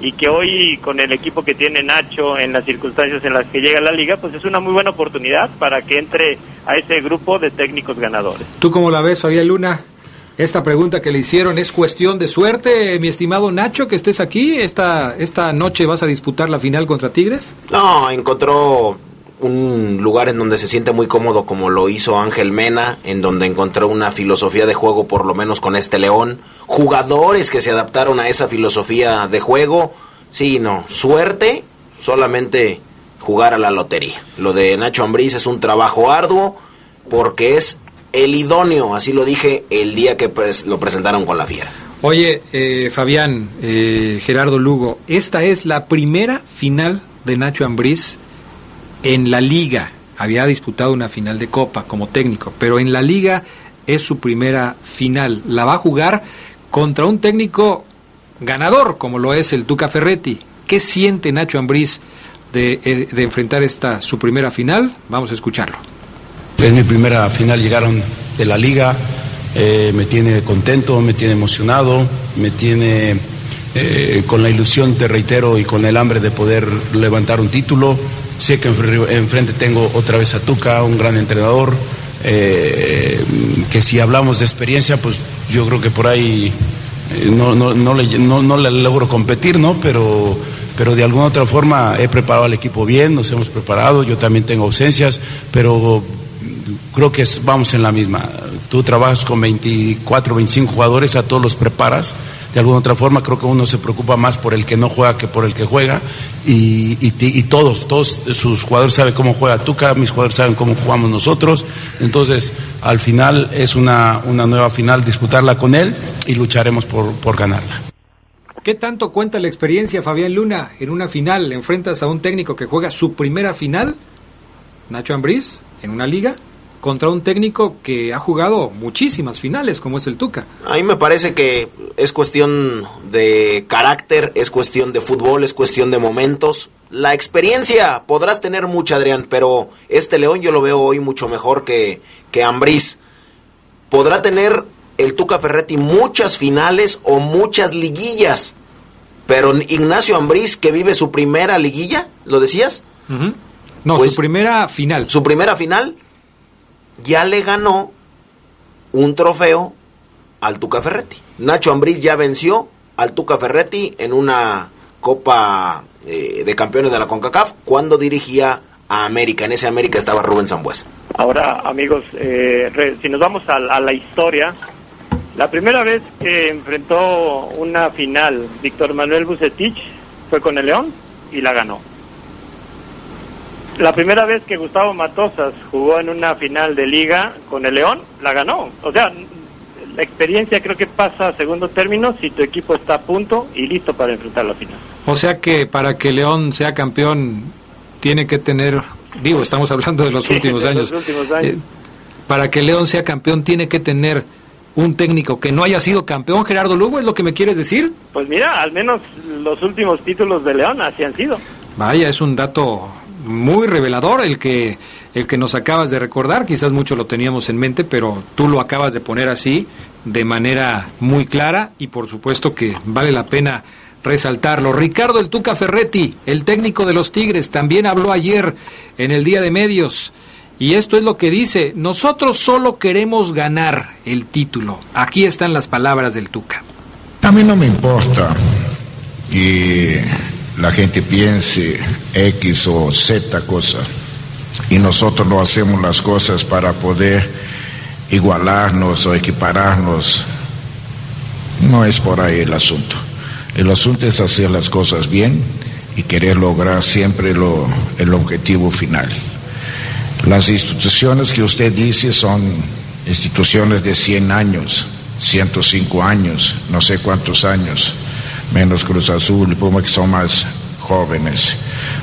Speaker 32: y que hoy con el equipo que tiene Nacho en las circunstancias en las que llega la liga, pues es una muy buena oportunidad para que entre a ese grupo de técnicos ganadores.
Speaker 1: ¿Tú cómo la ves, Fabián Luna? Esta pregunta que le hicieron es cuestión de suerte, mi estimado Nacho, que estés aquí. Esta, esta noche vas a disputar la final contra Tigres.
Speaker 16: No, encontró un lugar en donde se siente muy cómodo como lo hizo Ángel Mena, en donde encontró una filosofía de juego por lo menos con este León, jugadores que se adaptaron a esa filosofía de juego, sí, no, suerte, solamente jugar a la lotería. Lo de Nacho Ambriz es un trabajo arduo porque es el idóneo, así lo dije el día que lo presentaron con la Fiera.
Speaker 1: Oye, eh, Fabián, eh, Gerardo Lugo, esta es la primera final de Nacho Ambriz en la liga había disputado una final de Copa como técnico, pero en la liga es su primera final. La va a jugar contra un técnico ganador como lo es el Tuca Ferretti. ¿Qué siente Nacho Ambriz de, eh, enfrentar esta su primera final? Vamos a escucharlo.
Speaker 33: Es mi primera final, llegaron de la liga, eh, me tiene contento, me tiene emocionado, me tiene eh, con la ilusión, te reitero, y con el hambre de poder levantar un título. Sé que enfrente tengo otra vez a Tuca, un gran entrenador, eh, que si hablamos de experiencia, pues yo creo que por ahí eh, no, no, no, le, no, le logro competir, ¿no? Pero, pero de alguna otra forma he preparado al equipo bien, nos hemos preparado, yo también tengo ausencias, pero creo que vamos en la misma. Tú trabajas con 24, 25 jugadores, a todos los preparas de alguna otra forma. Creo que uno se preocupa más por el que no juega que por el que juega. Y, todos, todos sus jugadores saben cómo juega Tuca, mis jugadores saben cómo jugamos nosotros. Entonces, al final es una, una nueva final, disputarla con él y lucharemos por, por ganarla.
Speaker 1: ¿Qué tanto cuenta la experiencia, Fabián Luna? En una final, enfrentas a un técnico que juega su primera final, Nacho Ambriz, en una liga, contra un técnico que ha jugado muchísimas finales, como es el Tuca.
Speaker 16: A mí me parece que es cuestión de carácter, es cuestión de fútbol, es cuestión de momentos. La experiencia podrás tener mucha, Adrián, pero este León yo lo veo hoy mucho mejor que, que Ambriz. Podrá tener el Tuca Ferretti muchas finales o muchas liguillas, pero Ignacio Ambriz, que vive su primera liguilla, ¿lo decías?
Speaker 1: No, su pues primera final.
Speaker 16: Su primera final ya le ganó un trofeo al Tuca Ferretti. Nacho Ambriz ya venció al Tuca Ferretti en una Copa eh, de Campeones de la CONCACAF cuando dirigía a América. En ese América estaba Rubén Zambuesa.
Speaker 32: Ahora, amigos, eh, si nos vamos a, a, la historia, la primera vez que enfrentó una final Víctor Manuel Bucetich fue con el León y la ganó. La primera vez que Gustavo Matosas jugó en una final de liga con el León, la ganó. O sea, la experiencia creo que pasa a segundo término si tu equipo está a punto y listo para enfrentar la final.
Speaker 1: O sea que para que León sea campeón tiene que tener, digo, estamos hablando de los últimos años. Eh, para que León sea campeón tiene que tener un técnico que no haya sido campeón, Gerardo Lugo, ¿es lo que me quieres decir?
Speaker 32: Pues mira, al menos los últimos títulos de León así han sido.
Speaker 1: Vaya, es un dato muy revelador el que el que nos acabas de recordar, quizás mucho lo teníamos en mente, pero tú lo acabas de poner así de manera muy clara y por supuesto que vale la pena resaltarlo. Ricardo El Tuca Ferretti, el técnico de los Tigres, también habló ayer en el Día de Medios y esto es lo que dice, nosotros solo queremos ganar el título. Aquí están las palabras del Tuca.
Speaker 34: A mí no me importa que la gente piense X o Z cosa y nosotros no hacemos las cosas para poder igualarnos o equipararnos. No es por ahí el asunto. El asunto es hacer las cosas bien y querer lograr siempre lo, el objetivo final. Las instituciones que usted dice son instituciones de 100 años, 105 años, no sé cuántos años, menos Cruz Azul y Puma que son más jóvenes.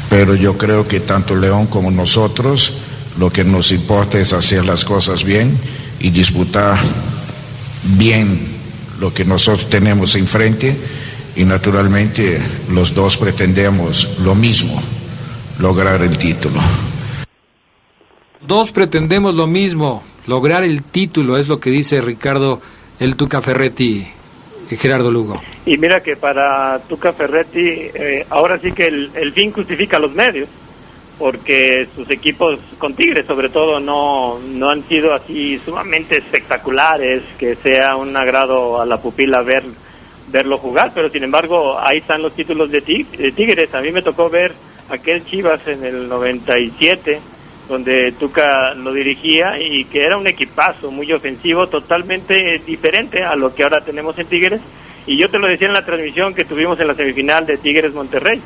Speaker 34: Pero yo creo que tanto León como nosotros lo que nos importa es hacer las cosas bien y disputar bien lo que nosotros tenemos enfrente y naturalmente los dos pretendemos lo mismo, lograr el título.
Speaker 1: Dos pretendemos lo mismo, lograr el título, es lo que dice Ricardo El Tuca Ferretti Gerardo Lugo.
Speaker 32: Y mira que para Tuca Ferretti, eh, ahora sí que el, el, fin justifica los medios, porque sus equipos con Tigres sobre todo no, no han sido así sumamente espectaculares, que sea un agrado a la pupila ver verlo jugar, pero sin embargo ahí están los títulos de Tigres. A mí me tocó ver aquel Chivas en el 97, donde Tuca lo dirigía y que era un equipazo muy ofensivo, totalmente diferente a lo que ahora tenemos en Tigres. Y yo te lo decía en la transmisión que tuvimos en la semifinal de Tigres Monterrey.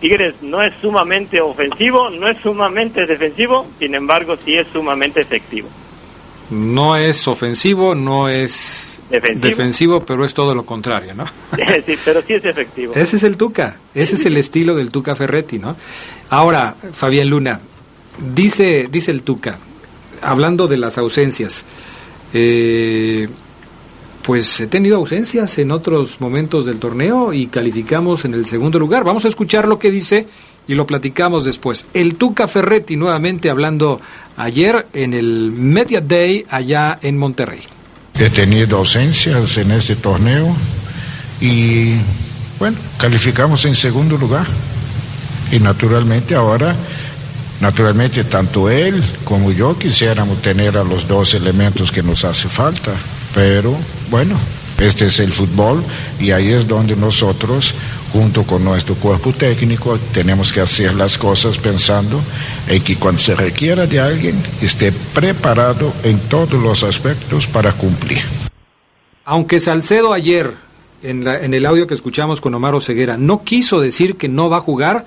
Speaker 32: Tigres no es sumamente ofensivo, no es sumamente defensivo, sin embargo sí es sumamente efectivo.
Speaker 1: No es ofensivo, no es defensivo. pero es todo lo contrario, ¿no?
Speaker 32: sí, pero sí es efectivo.
Speaker 1: Ese es el Tuca, ese es el estilo del Tuca Ferretti, ¿no? Ahora, Fabián Luna, dice, dice el Tuca, hablando de las ausencias, eh, pues he tenido ausencias en otros momentos del torneo y calificamos en el segundo lugar. Vamos a escuchar lo que dice y lo platicamos después. El Tuca Ferretti nuevamente hablando ayer en el Media Day allá en Monterrey.
Speaker 34: He tenido ausencias en este torneo y bueno, calificamos en segundo lugar. Y naturalmente ahora, naturalmente tanto él como yo quisiéramos tener a los dos elementos que nos hace falta. Pero bueno, este es el fútbol y ahí es donde nosotros, junto con nuestro cuerpo técnico, tenemos que hacer las cosas pensando en que cuando se requiera de alguien esté preparado en todos los aspectos para cumplir.
Speaker 1: Aunque Salcedo ayer, en, en el audio que escuchamos con Omar Ceguera, no quiso decir que no va a jugar,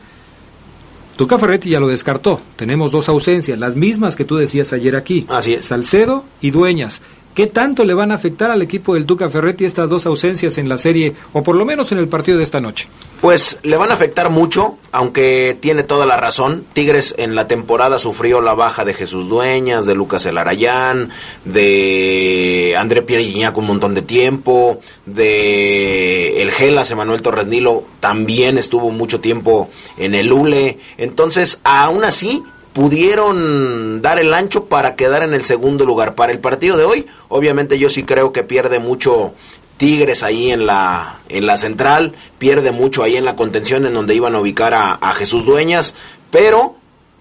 Speaker 1: Tuca Ferretti ya lo descartó. Tenemos dos ausencias, las mismas que tú decías ayer aquí.
Speaker 16: Así es.
Speaker 1: Salcedo y Dueñas. ¿Qué tanto le van a afectar al equipo del Tuca Ferretti estas dos ausencias en la serie, o por lo menos en el partido de esta noche?
Speaker 16: Pues le van a afectar mucho, aunque tiene toda la razón. Tigres en la temporada sufrió la baja de Jesús Dueñas, de Lucas Elarayán, de André Pierre Gignac un montón de tiempo, de el Gelas, Emanuel Torres Nilo también estuvo mucho tiempo en el ULE. Entonces, aún así, pudieron dar el ancho para quedar en el segundo lugar. Para el partido de hoy, obviamente yo sí creo que pierde mucho Tigres ahí en la, en la central, pierde mucho ahí en la contención en donde iban a ubicar a, a Jesús Dueñas, pero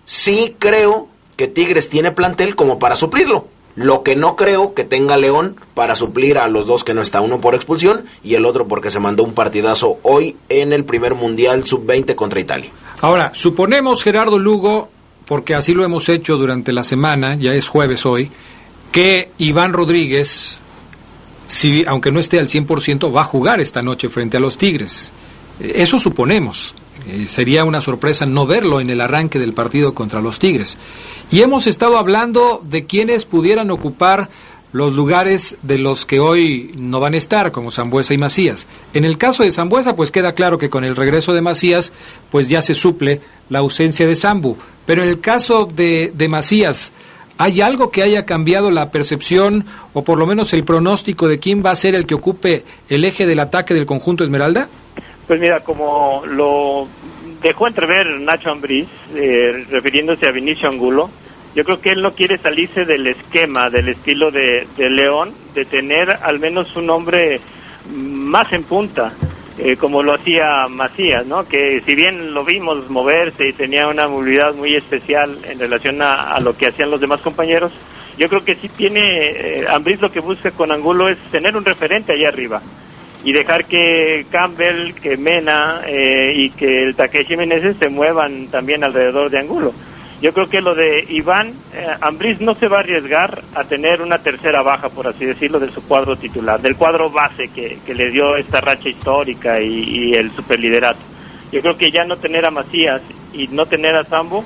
Speaker 16: sí creo que Tigres tiene plantel como para suplirlo. Lo que no creo que tenga León para suplir a los dos que no está, uno por expulsión y el otro porque se mandó un partidazo hoy en el primer Mundial Sub-20 contra Italia.
Speaker 1: Ahora, suponemos Gerardo Lugo porque así lo hemos hecho durante la semana, ya es jueves hoy, que Iván Rodríguez, si, aunque no esté al 100%, va a jugar esta noche frente a los Tigres. Eso suponemos. Eh, sería una sorpresa no verlo en el arranque del partido contra los Tigres. Y hemos estado hablando de quienes pudieran ocupar los lugares de los que hoy no van a estar, como Zambuesa y Macías. En el caso de Zambuesa, pues queda claro que con el regreso de Macías, pues ya se suple la ausencia de Zambu. Pero en el caso de, de Macías, ¿hay algo que haya cambiado la percepción o por lo menos el pronóstico de quién va a ser el que ocupe el eje del ataque del conjunto Esmeralda?
Speaker 32: Pues mira, como lo dejó entrever Nacho Ambriz, eh, refiriéndose a Vinicio Angulo. Yo creo que él no quiere salirse del esquema, del estilo de, de León, de tener al menos un hombre más en punta, eh, como lo hacía Macías, ¿no? Que si bien lo vimos moverse y tenía una movilidad muy especial en relación a, lo que hacían los demás compañeros, yo creo que sí tiene, eh, Ambriz lo que busca con Angulo es tener un referente allá arriba y dejar que Campbell, que Mena eh, y que el Takeshi Meneses se muevan también alrededor de Angulo. Yo creo que lo de Iván eh, no se va a arriesgar a tener una tercera baja, por así decirlo, de su cuadro titular, del cuadro base que, le dio esta racha histórica y, y, el superliderato. Yo creo que ya no tener a Macías y no tener a Sambo,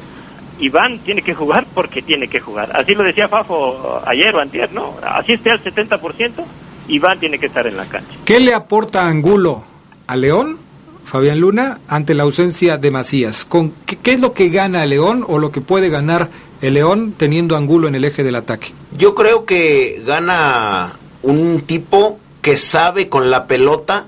Speaker 32: Iván tiene que jugar porque tiene que jugar. Así lo decía Fafo ayer o antier, ¿no? Así esté al 70%, Iván tiene que estar en la cancha.
Speaker 1: ¿Qué le aporta Angulo a León, Fabián Luna, ante la ausencia de Macías? ¿Con qué, es lo que gana León o lo que puede ganar el León teniendo Angulo en el eje del ataque?
Speaker 16: Yo creo que gana un tipo que sabe con la pelota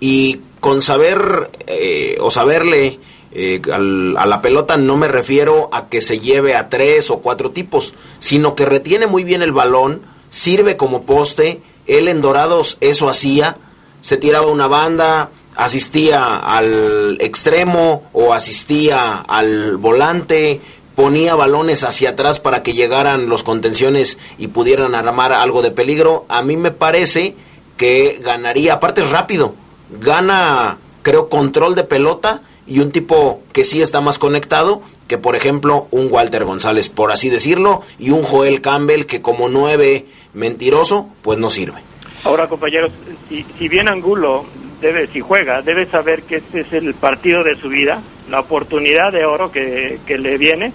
Speaker 16: y con saber eh, o saberle eh, a la pelota no me refiero a que se lleve a tres o cuatro tipos, sino que retiene muy bien el balón, sirve como poste, él en Dorados eso hacía, se tiraba una banda, asistía al extremo o asistía al volante, ponía balones hacia atrás para que llegaran los contenciones y pudieran armar algo de peligro. A mí me parece que ganaría, aparte rápido, gana creo control de pelota y un tipo que sí está más conectado que por ejemplo un Walter González, por así decirlo, y un Joel Campbell que como nueve mentiroso, pues no sirve.
Speaker 32: Ahora, compañeros, si, bien Angulo debe, si juega, debe saber que este es el partido de su vida, la oportunidad de oro que, le viene.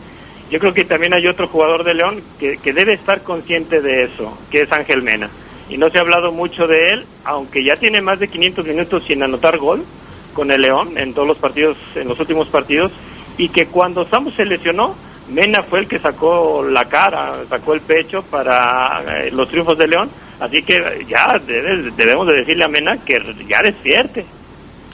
Speaker 32: Yo creo que también hay otro jugador de León que, que debe estar consciente de eso, que es Ángel Mena. Y no se ha hablado mucho de él, aunque ya tiene más de 500 minutos sin anotar gol con el León en todos los partidos, en los últimos partidos, y que cuando Samu se lesionó, Mena fue el que sacó la cara, sacó el pecho para eh, los triunfos de León. Así que ya debemos de decirle a Mena que ya despierte.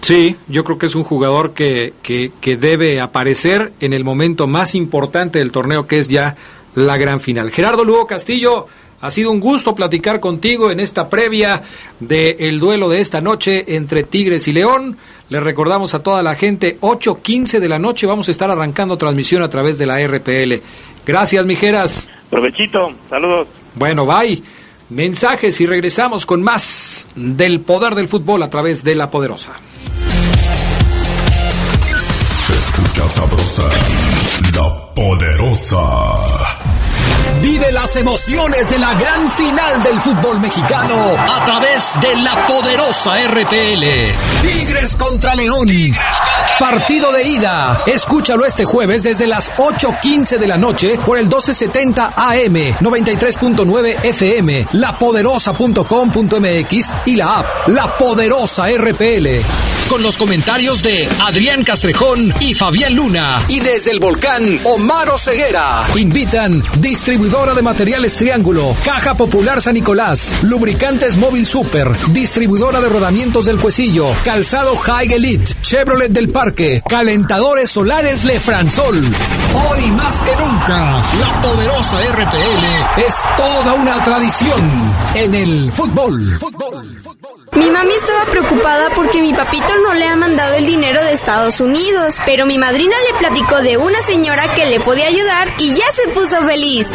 Speaker 1: Sí, yo creo que es un jugador que, que, que debe aparecer en el momento más importante del torneo, que es ya la gran final. Gerardo Lugo Castillo, ha sido un gusto platicar contigo en esta previa del duelo de esta noche entre Tigres y León. Le recordamos a toda la gente, 8.15 de la noche vamos a estar arrancando transmisión a través de la RPL. Gracias, mijeras.
Speaker 32: Provechito, saludos.
Speaker 1: Bueno, bye. Mensajes y regresamos con más del poder del fútbol a través de la poderosa.
Speaker 20: Se escucha sabrosa, la poderosa.
Speaker 27: Vive las emociones de la gran final del fútbol mexicano a través de la poderosa RPL. Tigres contra León. Partido de ida. Escúchalo este jueves desde las 8:15 de la noche por el 1270 AM, 93.9 FM, lapoderosa.com.mx y la app La Poderosa RPL. Con los comentarios de Adrián Castrejón y Fabián Luna. Y desde el volcán Omar Ceguera. Invitan distribuidora de materiales Triángulo, Caja Popular San Nicolás, Lubricantes Móvil Super, distribuidora de rodamientos del Cuesillo, Calzado High Elite, Chevrolet del Parque, Calentadores Solares Lefransol. Hoy más que nunca, la poderosa RPL es toda una tradición en el fútbol. fútbol.
Speaker 35: Mi mami estaba preocupada porque mi papito no le ha mandado el dinero de Estados Unidos, pero mi madrina le platicó de una señora que le podía ayudar y ya se puso feliz.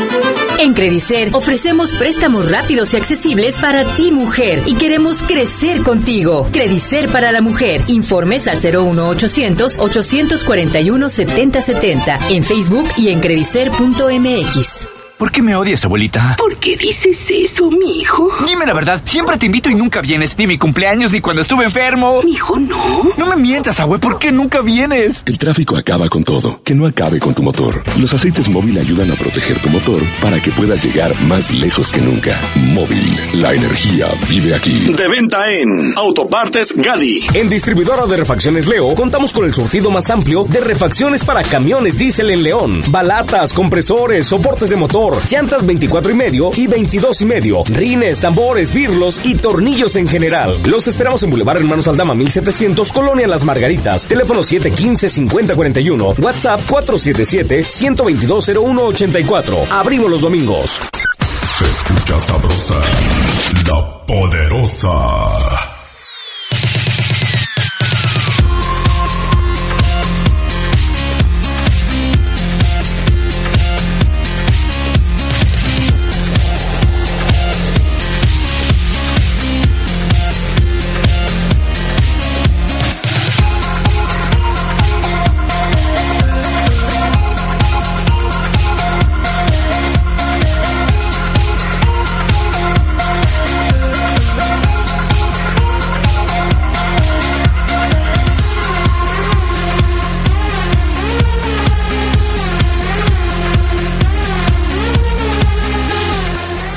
Speaker 26: En Credicer ofrecemos préstamos rápidos y accesibles para ti mujer y queremos crecer contigo. Credicer para la mujer. Informes al 01800 841 7070 en Facebook y en credicer.mx.
Speaker 36: ¿Por qué me odias, abuelita?
Speaker 12: ¿Por qué dices eso, mi hijo?
Speaker 36: Dime la verdad, siempre te invito y nunca vienes. Ni mi cumpleaños, ni cuando estuve enfermo.
Speaker 12: Mi hijo, no.
Speaker 36: No me mientas, abue, ¿por qué nunca vienes?
Speaker 2: El tráfico acaba con todo. Que no acabe con tu motor. Los aceites móvil ayudan a proteger tu motor para que puedas llegar más lejos que nunca. Móvil, la energía vive aquí.
Speaker 37: De venta en Autopartes Gadi.
Speaker 3: En distribuidora de refacciones Leo, contamos con el surtido más amplio de refacciones para camiones diésel en León. Balatas, compresores, soportes de motor llantas 24 y medio y 22 y medio, rines, tambores, birlos y tornillos en general. Los esperamos en Boulevard Hermanos Aldama 1700, Colonia Las Margaritas. Teléfono 715-5041, WhatsApp 477-122-0184. Abrimos los domingos.
Speaker 20: Se escucha sabrosa, la poderosa.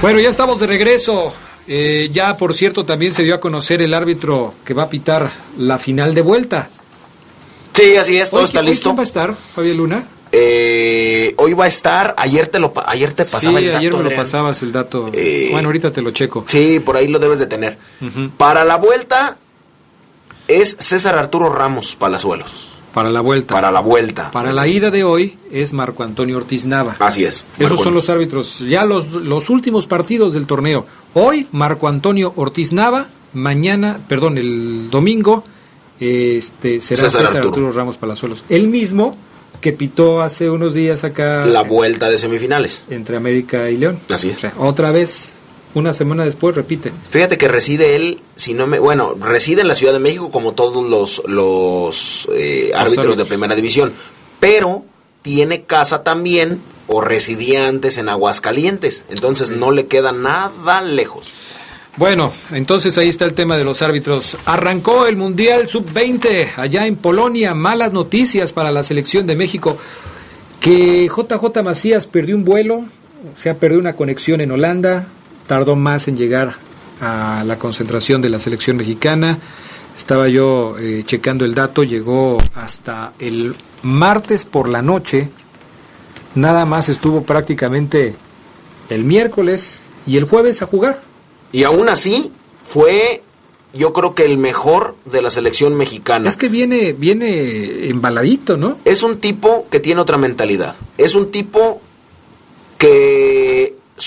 Speaker 1: Bueno, ya estamos de regreso. Eh, ya, por cierto, también se dio a conocer el árbitro que va a pitar la final de vuelta.
Speaker 16: Sí, así es, todo está listo.
Speaker 1: ¿Quién va a estar, Fabián Luna?
Speaker 16: Eh, hoy va a estar, ayer te lo ayer te pasaba
Speaker 1: sí,
Speaker 16: el dato.
Speaker 1: ayer me lo pasabas el dato.
Speaker 16: Eh,
Speaker 1: bueno, ahorita te lo checo.
Speaker 16: Sí, por ahí lo debes de tener. Para la vuelta es César Arturo Ramos Palazuelos.
Speaker 1: Para la vuelta.
Speaker 16: Para la vuelta.
Speaker 1: Para la ida de hoy es Marco Antonio Ortiz Nava.
Speaker 16: Así es.
Speaker 1: Esos
Speaker 16: Marco-
Speaker 1: son los árbitros, ya los, los últimos partidos del torneo. Hoy Marco Antonio Ortiz Nava, mañana, perdón, el domingo este será
Speaker 16: César
Speaker 1: César,
Speaker 16: Arturo.
Speaker 1: Arturo. Ramos Palazuelos. El mismo que pitó hace unos días acá
Speaker 16: La vuelta de semifinales.
Speaker 1: entre América y León.
Speaker 16: Así es.
Speaker 1: O sea, otra vez, una semana después, repite.
Speaker 16: Fíjate que reside él, si no me, bueno, reside en la Ciudad de México como todos los los eh, árbitros de primera división, pero tiene casa también o residía antes en Aguascalientes, entonces no le queda nada lejos.
Speaker 1: Bueno, entonces ahí está el tema de los árbitros. Arrancó el Mundial Sub-20 allá en Polonia. Malas noticias para la selección de México. Que JJ Macías perdió un vuelo, o sea, perdió una conexión en Holanda. Tardó más en llegar a la concentración de la selección mexicana. Estaba yo eh, checando el dato, llegó hasta el martes por la noche. Nada más estuvo prácticamente el miércoles y el jueves a jugar.
Speaker 16: Y aún así fue yo creo que el mejor de la selección mexicana.
Speaker 1: Es que viene, viene embaladito, ¿no?
Speaker 16: Es un tipo que tiene otra mentalidad. Es un tipo que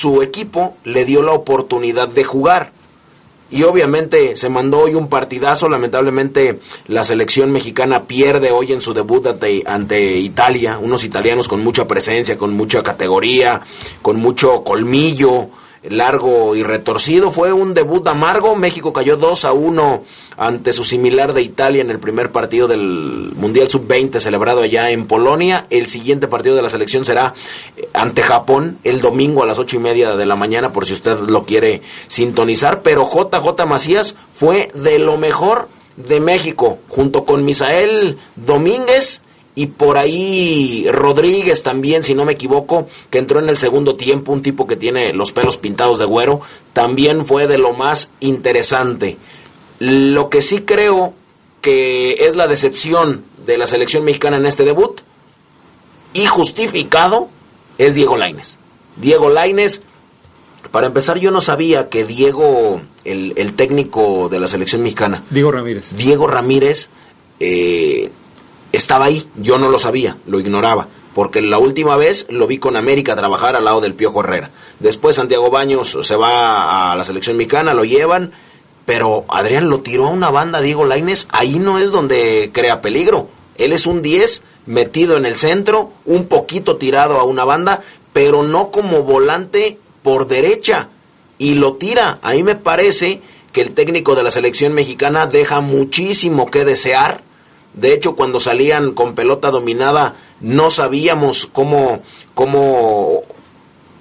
Speaker 16: su equipo le dio la oportunidad de jugar. Y obviamente se mandó hoy un partidazo. Lamentablemente la selección mexicana pierde hoy en su debut ante, ante Italia. Unos italianos con mucha presencia, con mucha categoría, con mucho colmillo largo y retorcido. Fue un debut amargo. México cayó 2 a 1 ante su similar de Italia en el primer partido del Mundial Sub-20 celebrado allá en Polonia. El siguiente partido de la selección será eh, ante Japón el domingo a las ocho y media de la mañana por si usted lo quiere sintonizar. Pero JJ Macías fue de lo mejor de México junto con Misael Domínguez y por ahí Rodríguez también, si no me equivoco, que entró en el segundo tiempo, un tipo que tiene los pelos pintados de güero, también fue de lo más interesante. Lo que sí creo que es la decepción de la selección mexicana en este debut, y justificado, es Diego Laines. Diego Laines, para empezar, yo no sabía que Diego, el, el técnico de la selección mexicana,
Speaker 1: Diego Ramírez.
Speaker 16: Diego Ramírez, eh, estaba ahí, yo no lo sabía, lo ignoraba, porque la última vez lo vi con América trabajar al lado del Piojo Herrera. Después Santiago Baños se va a la selección mexicana, lo llevan, pero Adrián lo tiró a una banda, Diego Laines, ahí no es donde crea peligro. Él es un 10 metido en el centro, un poquito tirado a una banda, pero no como volante por derecha. Y lo tira. Ahí me parece que el técnico de la selección mexicana deja muchísimo que desear. De hecho, cuando salían con pelota dominada, no sabíamos cómo, cómo,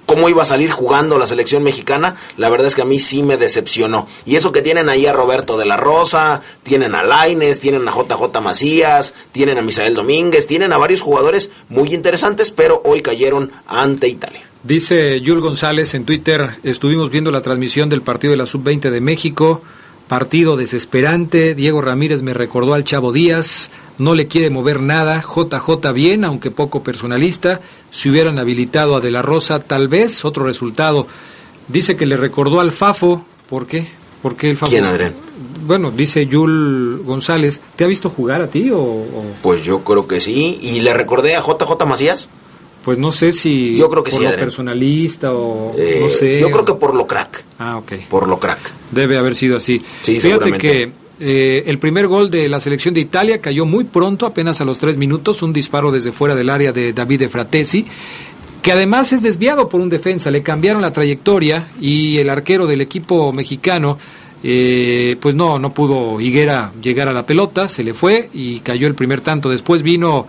Speaker 16: cómo iba a salir jugando la selección mexicana. La verdad es que a mí sí me decepcionó. Y eso que tienen ahí a Roberto de la Rosa, tienen a Laines, tienen a JJ Macías, tienen a Misael Domínguez, tienen a varios jugadores muy interesantes, pero hoy cayeron ante Italia.
Speaker 1: Dice Yul González en Twitter, estuvimos viendo la transmisión del partido de la Sub-20 de México. Partido desesperante. Diego Ramírez me recordó al Chavo Díaz. No le quiere mover nada. JJ bien, aunque poco personalista. Si hubieran habilitado a De la Rosa, tal vez otro resultado. Dice que le recordó al Fafo. ¿Por qué? ¿Por qué el Fafo?
Speaker 16: ¿Quién, Adrián?
Speaker 1: Bueno, dice Yul González. ¿Te ha visto jugar a ti o...?
Speaker 16: Pues yo creo que sí. ¿Y le recordé a JJ Macías?
Speaker 1: Pues no sé si
Speaker 16: yo creo que
Speaker 1: por
Speaker 16: sí,
Speaker 1: lo
Speaker 16: Adrián.
Speaker 1: personalista o
Speaker 16: Eh,
Speaker 1: no sé.
Speaker 16: Yo creo que por lo crack.
Speaker 1: Ah, ok.
Speaker 16: Por lo crack.
Speaker 1: Debe haber sido así.
Speaker 16: Sí,
Speaker 1: Fíjate que eh, el primer gol de la selección de Italia cayó muy pronto, apenas a los tres minutos, un disparo desde fuera del área de Davide Fratesi, que además es desviado por un defensa. Le cambiaron la trayectoria y el arquero del equipo mexicano, eh, pues no, no pudo Higuera llegar a la pelota, se le fue y cayó el primer tanto. Después vino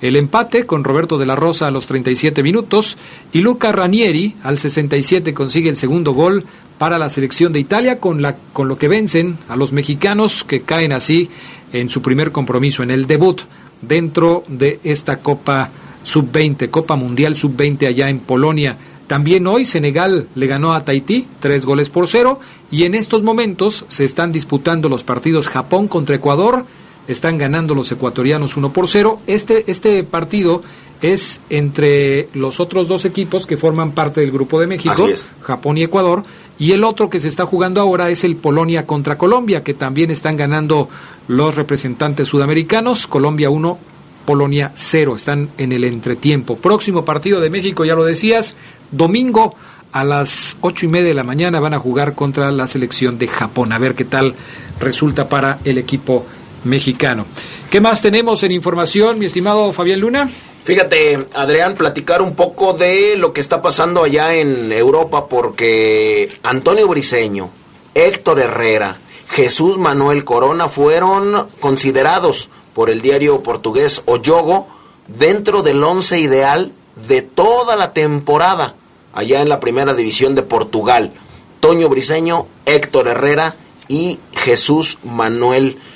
Speaker 1: el empate con Roberto de la Rosa a los 37 minutos y Luca Ranieri al 67 consigue el segundo gol para la selección de Italia con, la, con lo que vencen a los mexicanos que caen así en su primer compromiso, en el debut dentro de esta Copa Sub-20, Copa Mundial Sub-20 allá en Polonia. También hoy Senegal le ganó a Tahití tres goles por cero y en estos momentos se están disputando los partidos Japón contra Ecuador, están ganando los ecuatorianos 1 por 0. Este, este partido es entre los otros dos equipos que forman parte del Grupo de México. Japón y Ecuador, y el otro que se está jugando ahora es el Polonia contra Colombia, que también están ganando los representantes sudamericanos, Colombia 1, Polonia 0, están en el entretiempo. Próximo partido de México, ya lo decías, domingo a las ocho y media de la mañana van a jugar contra la selección de Japón, a ver qué tal resulta para el equipo mexicano. ¿Qué más tenemos en información, mi estimado Fabián Luna?
Speaker 16: Fíjate, Adrián, platicar un poco de lo que está pasando allá en Europa, porque Antonio Briseño, Héctor Herrera, Jesús Manuel Corona fueron considerados por el diario portugués O Jogo dentro del once ideal de toda la temporada allá en la primera división de Portugal. Toño Briseño, Héctor Herrera y Jesús Manuel Corona.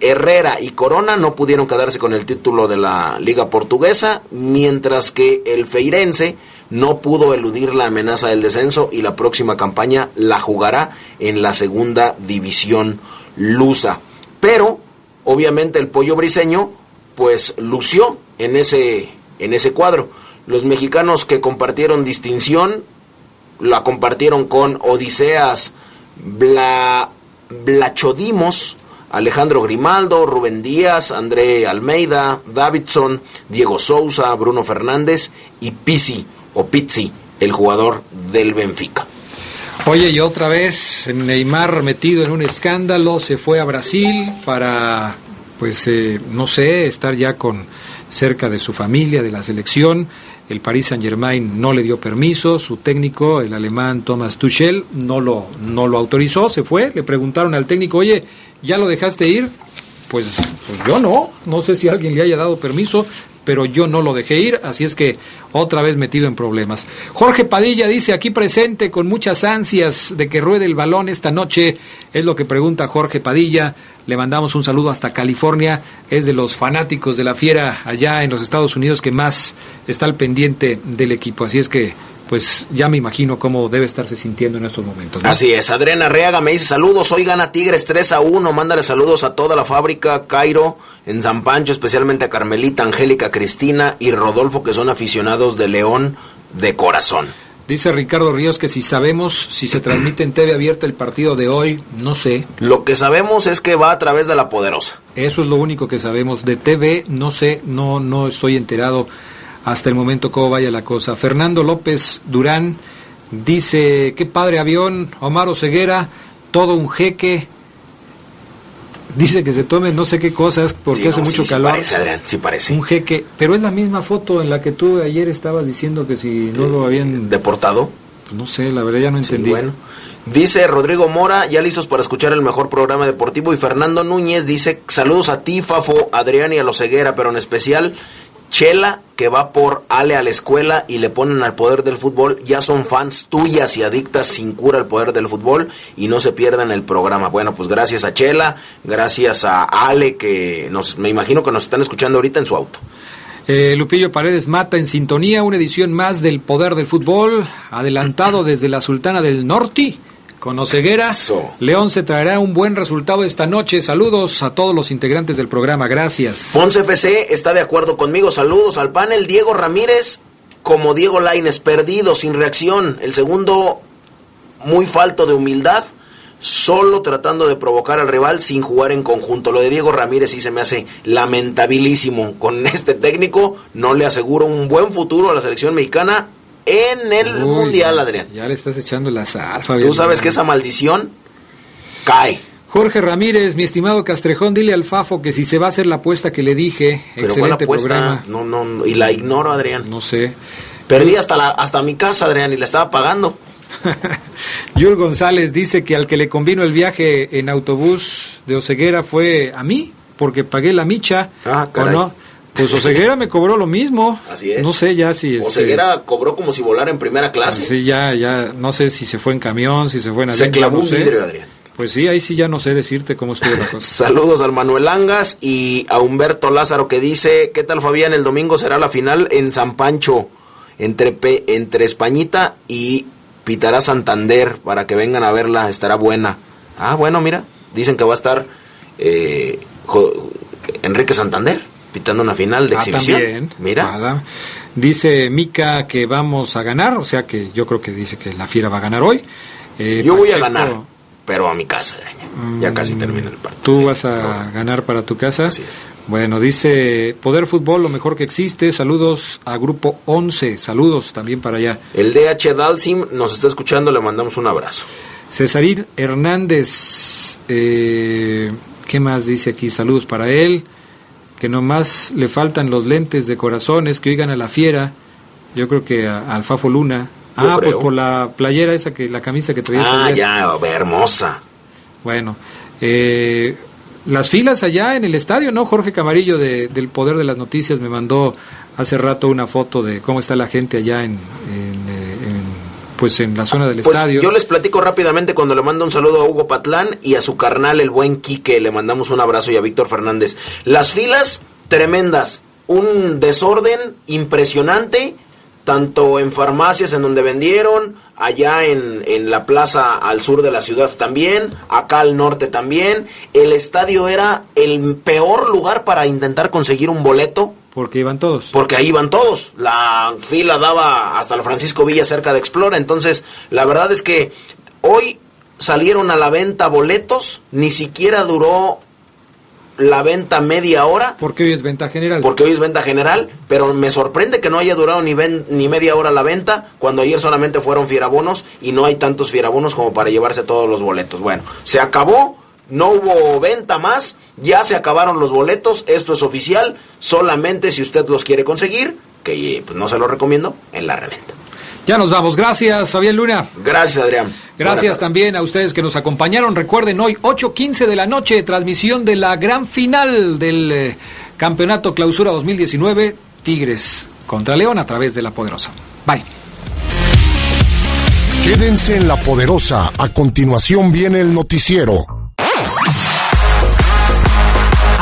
Speaker 16: Herrera y Corona no pudieron quedarse con el título de la Liga Portuguesa, mientras que el Feirense no pudo eludir la amenaza del descenso y la próxima campaña la jugará en la segunda división lusa. Pero, obviamente, el pollo briseño, pues lució en ese, en ese cuadro. Los mexicanos que compartieron distinción la compartieron con Odiseas Bla, Blachodimos, Alejandro Grimaldo, Rubén Díaz, André Almeida, Davidson, Diego Sousa, Bruno Fernández y Pizzi o Pizzi, el jugador del Benfica.
Speaker 1: Oye, y otra vez Neymar metido en un escándalo, se fue a Brasil para, pues, eh, no sé, estar ya con cerca de su familia, de la selección. El Paris Saint Germain no le dio permiso, su técnico, el alemán Thomas Tuchel, no lo, no lo autorizó, se fue, le preguntaron al técnico, oye, ¿ya lo dejaste ir? Pues, pues yo no, no sé si alguien le haya dado permiso, pero yo no lo dejé ir, así es que otra vez metido en problemas. Jorge Padilla dice aquí presente con muchas ansias de que ruede el balón esta noche, es lo que pregunta Jorge Padilla. Le mandamos un saludo hasta California, es de los fanáticos de la fiera allá en los Estados Unidos que más está al pendiente del equipo, así es que pues ya me imagino cómo debe estarse sintiendo en estos momentos. ¿no?
Speaker 16: Así es, Adriana Reaga me dice saludos, hoy gana Tigres 3 a 1, mándale saludos a toda la fábrica, Cairo, en San Pancho, especialmente a Carmelita, Angélica, Cristina y Rodolfo, que son aficionados de León de corazón.
Speaker 1: Dice Ricardo Ríos que si sabemos si se transmite en TV abierta el partido de hoy, no sé.
Speaker 16: Lo que sabemos es que va a través de la poderosa.
Speaker 1: Eso es lo único que sabemos. De TV, no sé, no, no estoy enterado hasta el momento cómo vaya la cosa. Fernando López Durán dice, qué padre avión, Omar Ceguera, todo un jeque. Dice que se tome no sé qué cosas porque
Speaker 16: Sí,
Speaker 1: hace
Speaker 16: no,
Speaker 1: mucho
Speaker 16: sí, sí
Speaker 1: calor.
Speaker 16: parece, Adrián, sí parece.
Speaker 1: Un jeque, pero es la misma foto en la que tú ayer estabas diciendo que si no lo habían...
Speaker 16: ¿Deportado?
Speaker 1: Pues no sé, la verdad ya no entendí.
Speaker 16: bueno. Dice Rodrigo Mora, ya listos para escuchar el mejor programa deportivo. Y Fernando Núñez dice, saludos a ti, Fafo, Adrián y a los Ceguera, pero en especial Chela, que va por Ale a la escuela y le ponen al poder del fútbol. Ya son fans tuyas y adictas sin cura al poder del fútbol y no se pierdan el programa. Bueno, pues gracias a Chela, gracias a Ale, que nos, me imagino que nos están escuchando ahorita en su auto.
Speaker 1: Eh, Lupillo Paredes Mata en sintonía, una edición más del Poder del Fútbol, adelantado desde la Sultana del Norte, con Oceguera. León se traerá un buen resultado esta noche. Saludos a todos los integrantes del programa. Gracias.
Speaker 16: Ponce FC está de acuerdo conmigo. Saludos al panel. Diego Ramírez como Diego Laines, perdido, sin reacción. El segundo, muy falto de humildad solo tratando de provocar al rival sin jugar en conjunto. Lo de Diego Ramírez sí se me hace lamentabilísimo. Con este técnico no le aseguro un buen futuro a la selección mexicana en el Mundial, Adrián.
Speaker 1: Ya le estás echando la sal,
Speaker 16: Tú sabes que esa maldición cae.
Speaker 1: Jorge Ramírez, mi estimado Castrejón, dile al Fafo que si se va a hacer la apuesta que le dije, Pero excelente apuesta? programa.
Speaker 16: No, no, y la ignoro, Adrián.
Speaker 1: No sé.
Speaker 16: Perdí hasta la, hasta mi casa, Adrián, y la estaba pagando.
Speaker 1: Yul González dice que al que le convino el viaje en autobús de Oceguera fue a mí, porque pagué la micha. Ah, ¿o no? Pues Oseguera me cobró lo mismo.
Speaker 16: Así es.
Speaker 1: No sé ya si...
Speaker 16: Este, Oseguera cobró como si volara en primera clase.
Speaker 1: Sí, ya, ya, no sé si se fue en camión, si se fue en
Speaker 16: avión. Se clavó un vidrio, Adrián.
Speaker 1: Pues sí, ahí sí ya no sé decirte cómo estuvo la cosa.
Speaker 16: Saludos al Manuel Angas y a Humberto Lázaro que dice, ¿qué tal Fabián? El domingo será la final en San Pancho, entre, entre Españita y Pitará Santander, para que vengan a verla, estará buena. Ah, bueno, mira, dicen que va a estar eh, Enrique Santander pitando una final de ah, exhibición. Mira.
Speaker 1: Dice Mica que vamos a ganar, o sea que yo creo que dice que la Fiera va a ganar hoy.
Speaker 16: Eh, yo voy a ganar, pero a mi casa, ya casi mm, termina el partido.
Speaker 1: ¿Tú vas a ganar para tu casa?
Speaker 16: Así es.
Speaker 1: Bueno, dice Poder Fútbol, lo mejor que existe. Saludos a Grupo 11. Saludos también para allá.
Speaker 16: El DH Dalsim nos está escuchando, le mandamos un abrazo.
Speaker 1: Cesarín Hernández, eh, ¿qué más dice aquí? Saludos para él que nomás le faltan los lentes de corazones, que oigan a la fiera, yo creo que a, al Fafo Luna. ah, pues por la playera esa que, la camisa que traía.
Speaker 16: Ah, ya, hermosa.
Speaker 1: Bueno, eh, las filas allá en el estadio, ¿no? Jorge Camarillo de, del Poder de las Noticias me mandó hace rato una foto de cómo está la gente allá en, pues en la zona del pues estadio.
Speaker 16: Yo les platico rápidamente cuando le mando un saludo a Hugo Patlán y a su carnal, el buen Quique, le mandamos un abrazo y a Víctor Fernández. Las filas tremendas, un desorden impresionante, tanto en farmacias en donde vendieron, allá en, en la plaza al sur de la ciudad también, acá al norte también. El estadio era el peor lugar para intentar conseguir un boleto
Speaker 1: porque iban todos.
Speaker 16: Porque ahí iban todos. La fila daba hasta el Francisco Villa cerca de Explora. Entonces, la verdad es que hoy salieron a la venta boletos. Ni siquiera duró la venta media hora.
Speaker 1: Porque hoy es venta general.
Speaker 16: Porque hoy es venta general, pero me sorprende que no haya durado ni, ni media hora la venta, cuando ayer solamente fueron fierabonos y no hay tantos fierabonos como para llevarse todos los boletos. Bueno, se acabó, no hubo venta más, ya se acabaron los boletos, esto es oficial, solamente si usted los quiere conseguir, que pues, no se lo recomiendo, en la reventa.
Speaker 1: Ya nos vamos. Gracias, Fabián Luna.
Speaker 16: Gracias, Adrián.
Speaker 1: Gracias también a ustedes que nos acompañaron. Recuerden, hoy 8.15 de la noche, transmisión de la gran final del eh, Campeonato Clausura 2019, Tigres contra León a través de La Poderosa. Bye.
Speaker 37: Quédense en La Poderosa. A continuación viene el noticiero.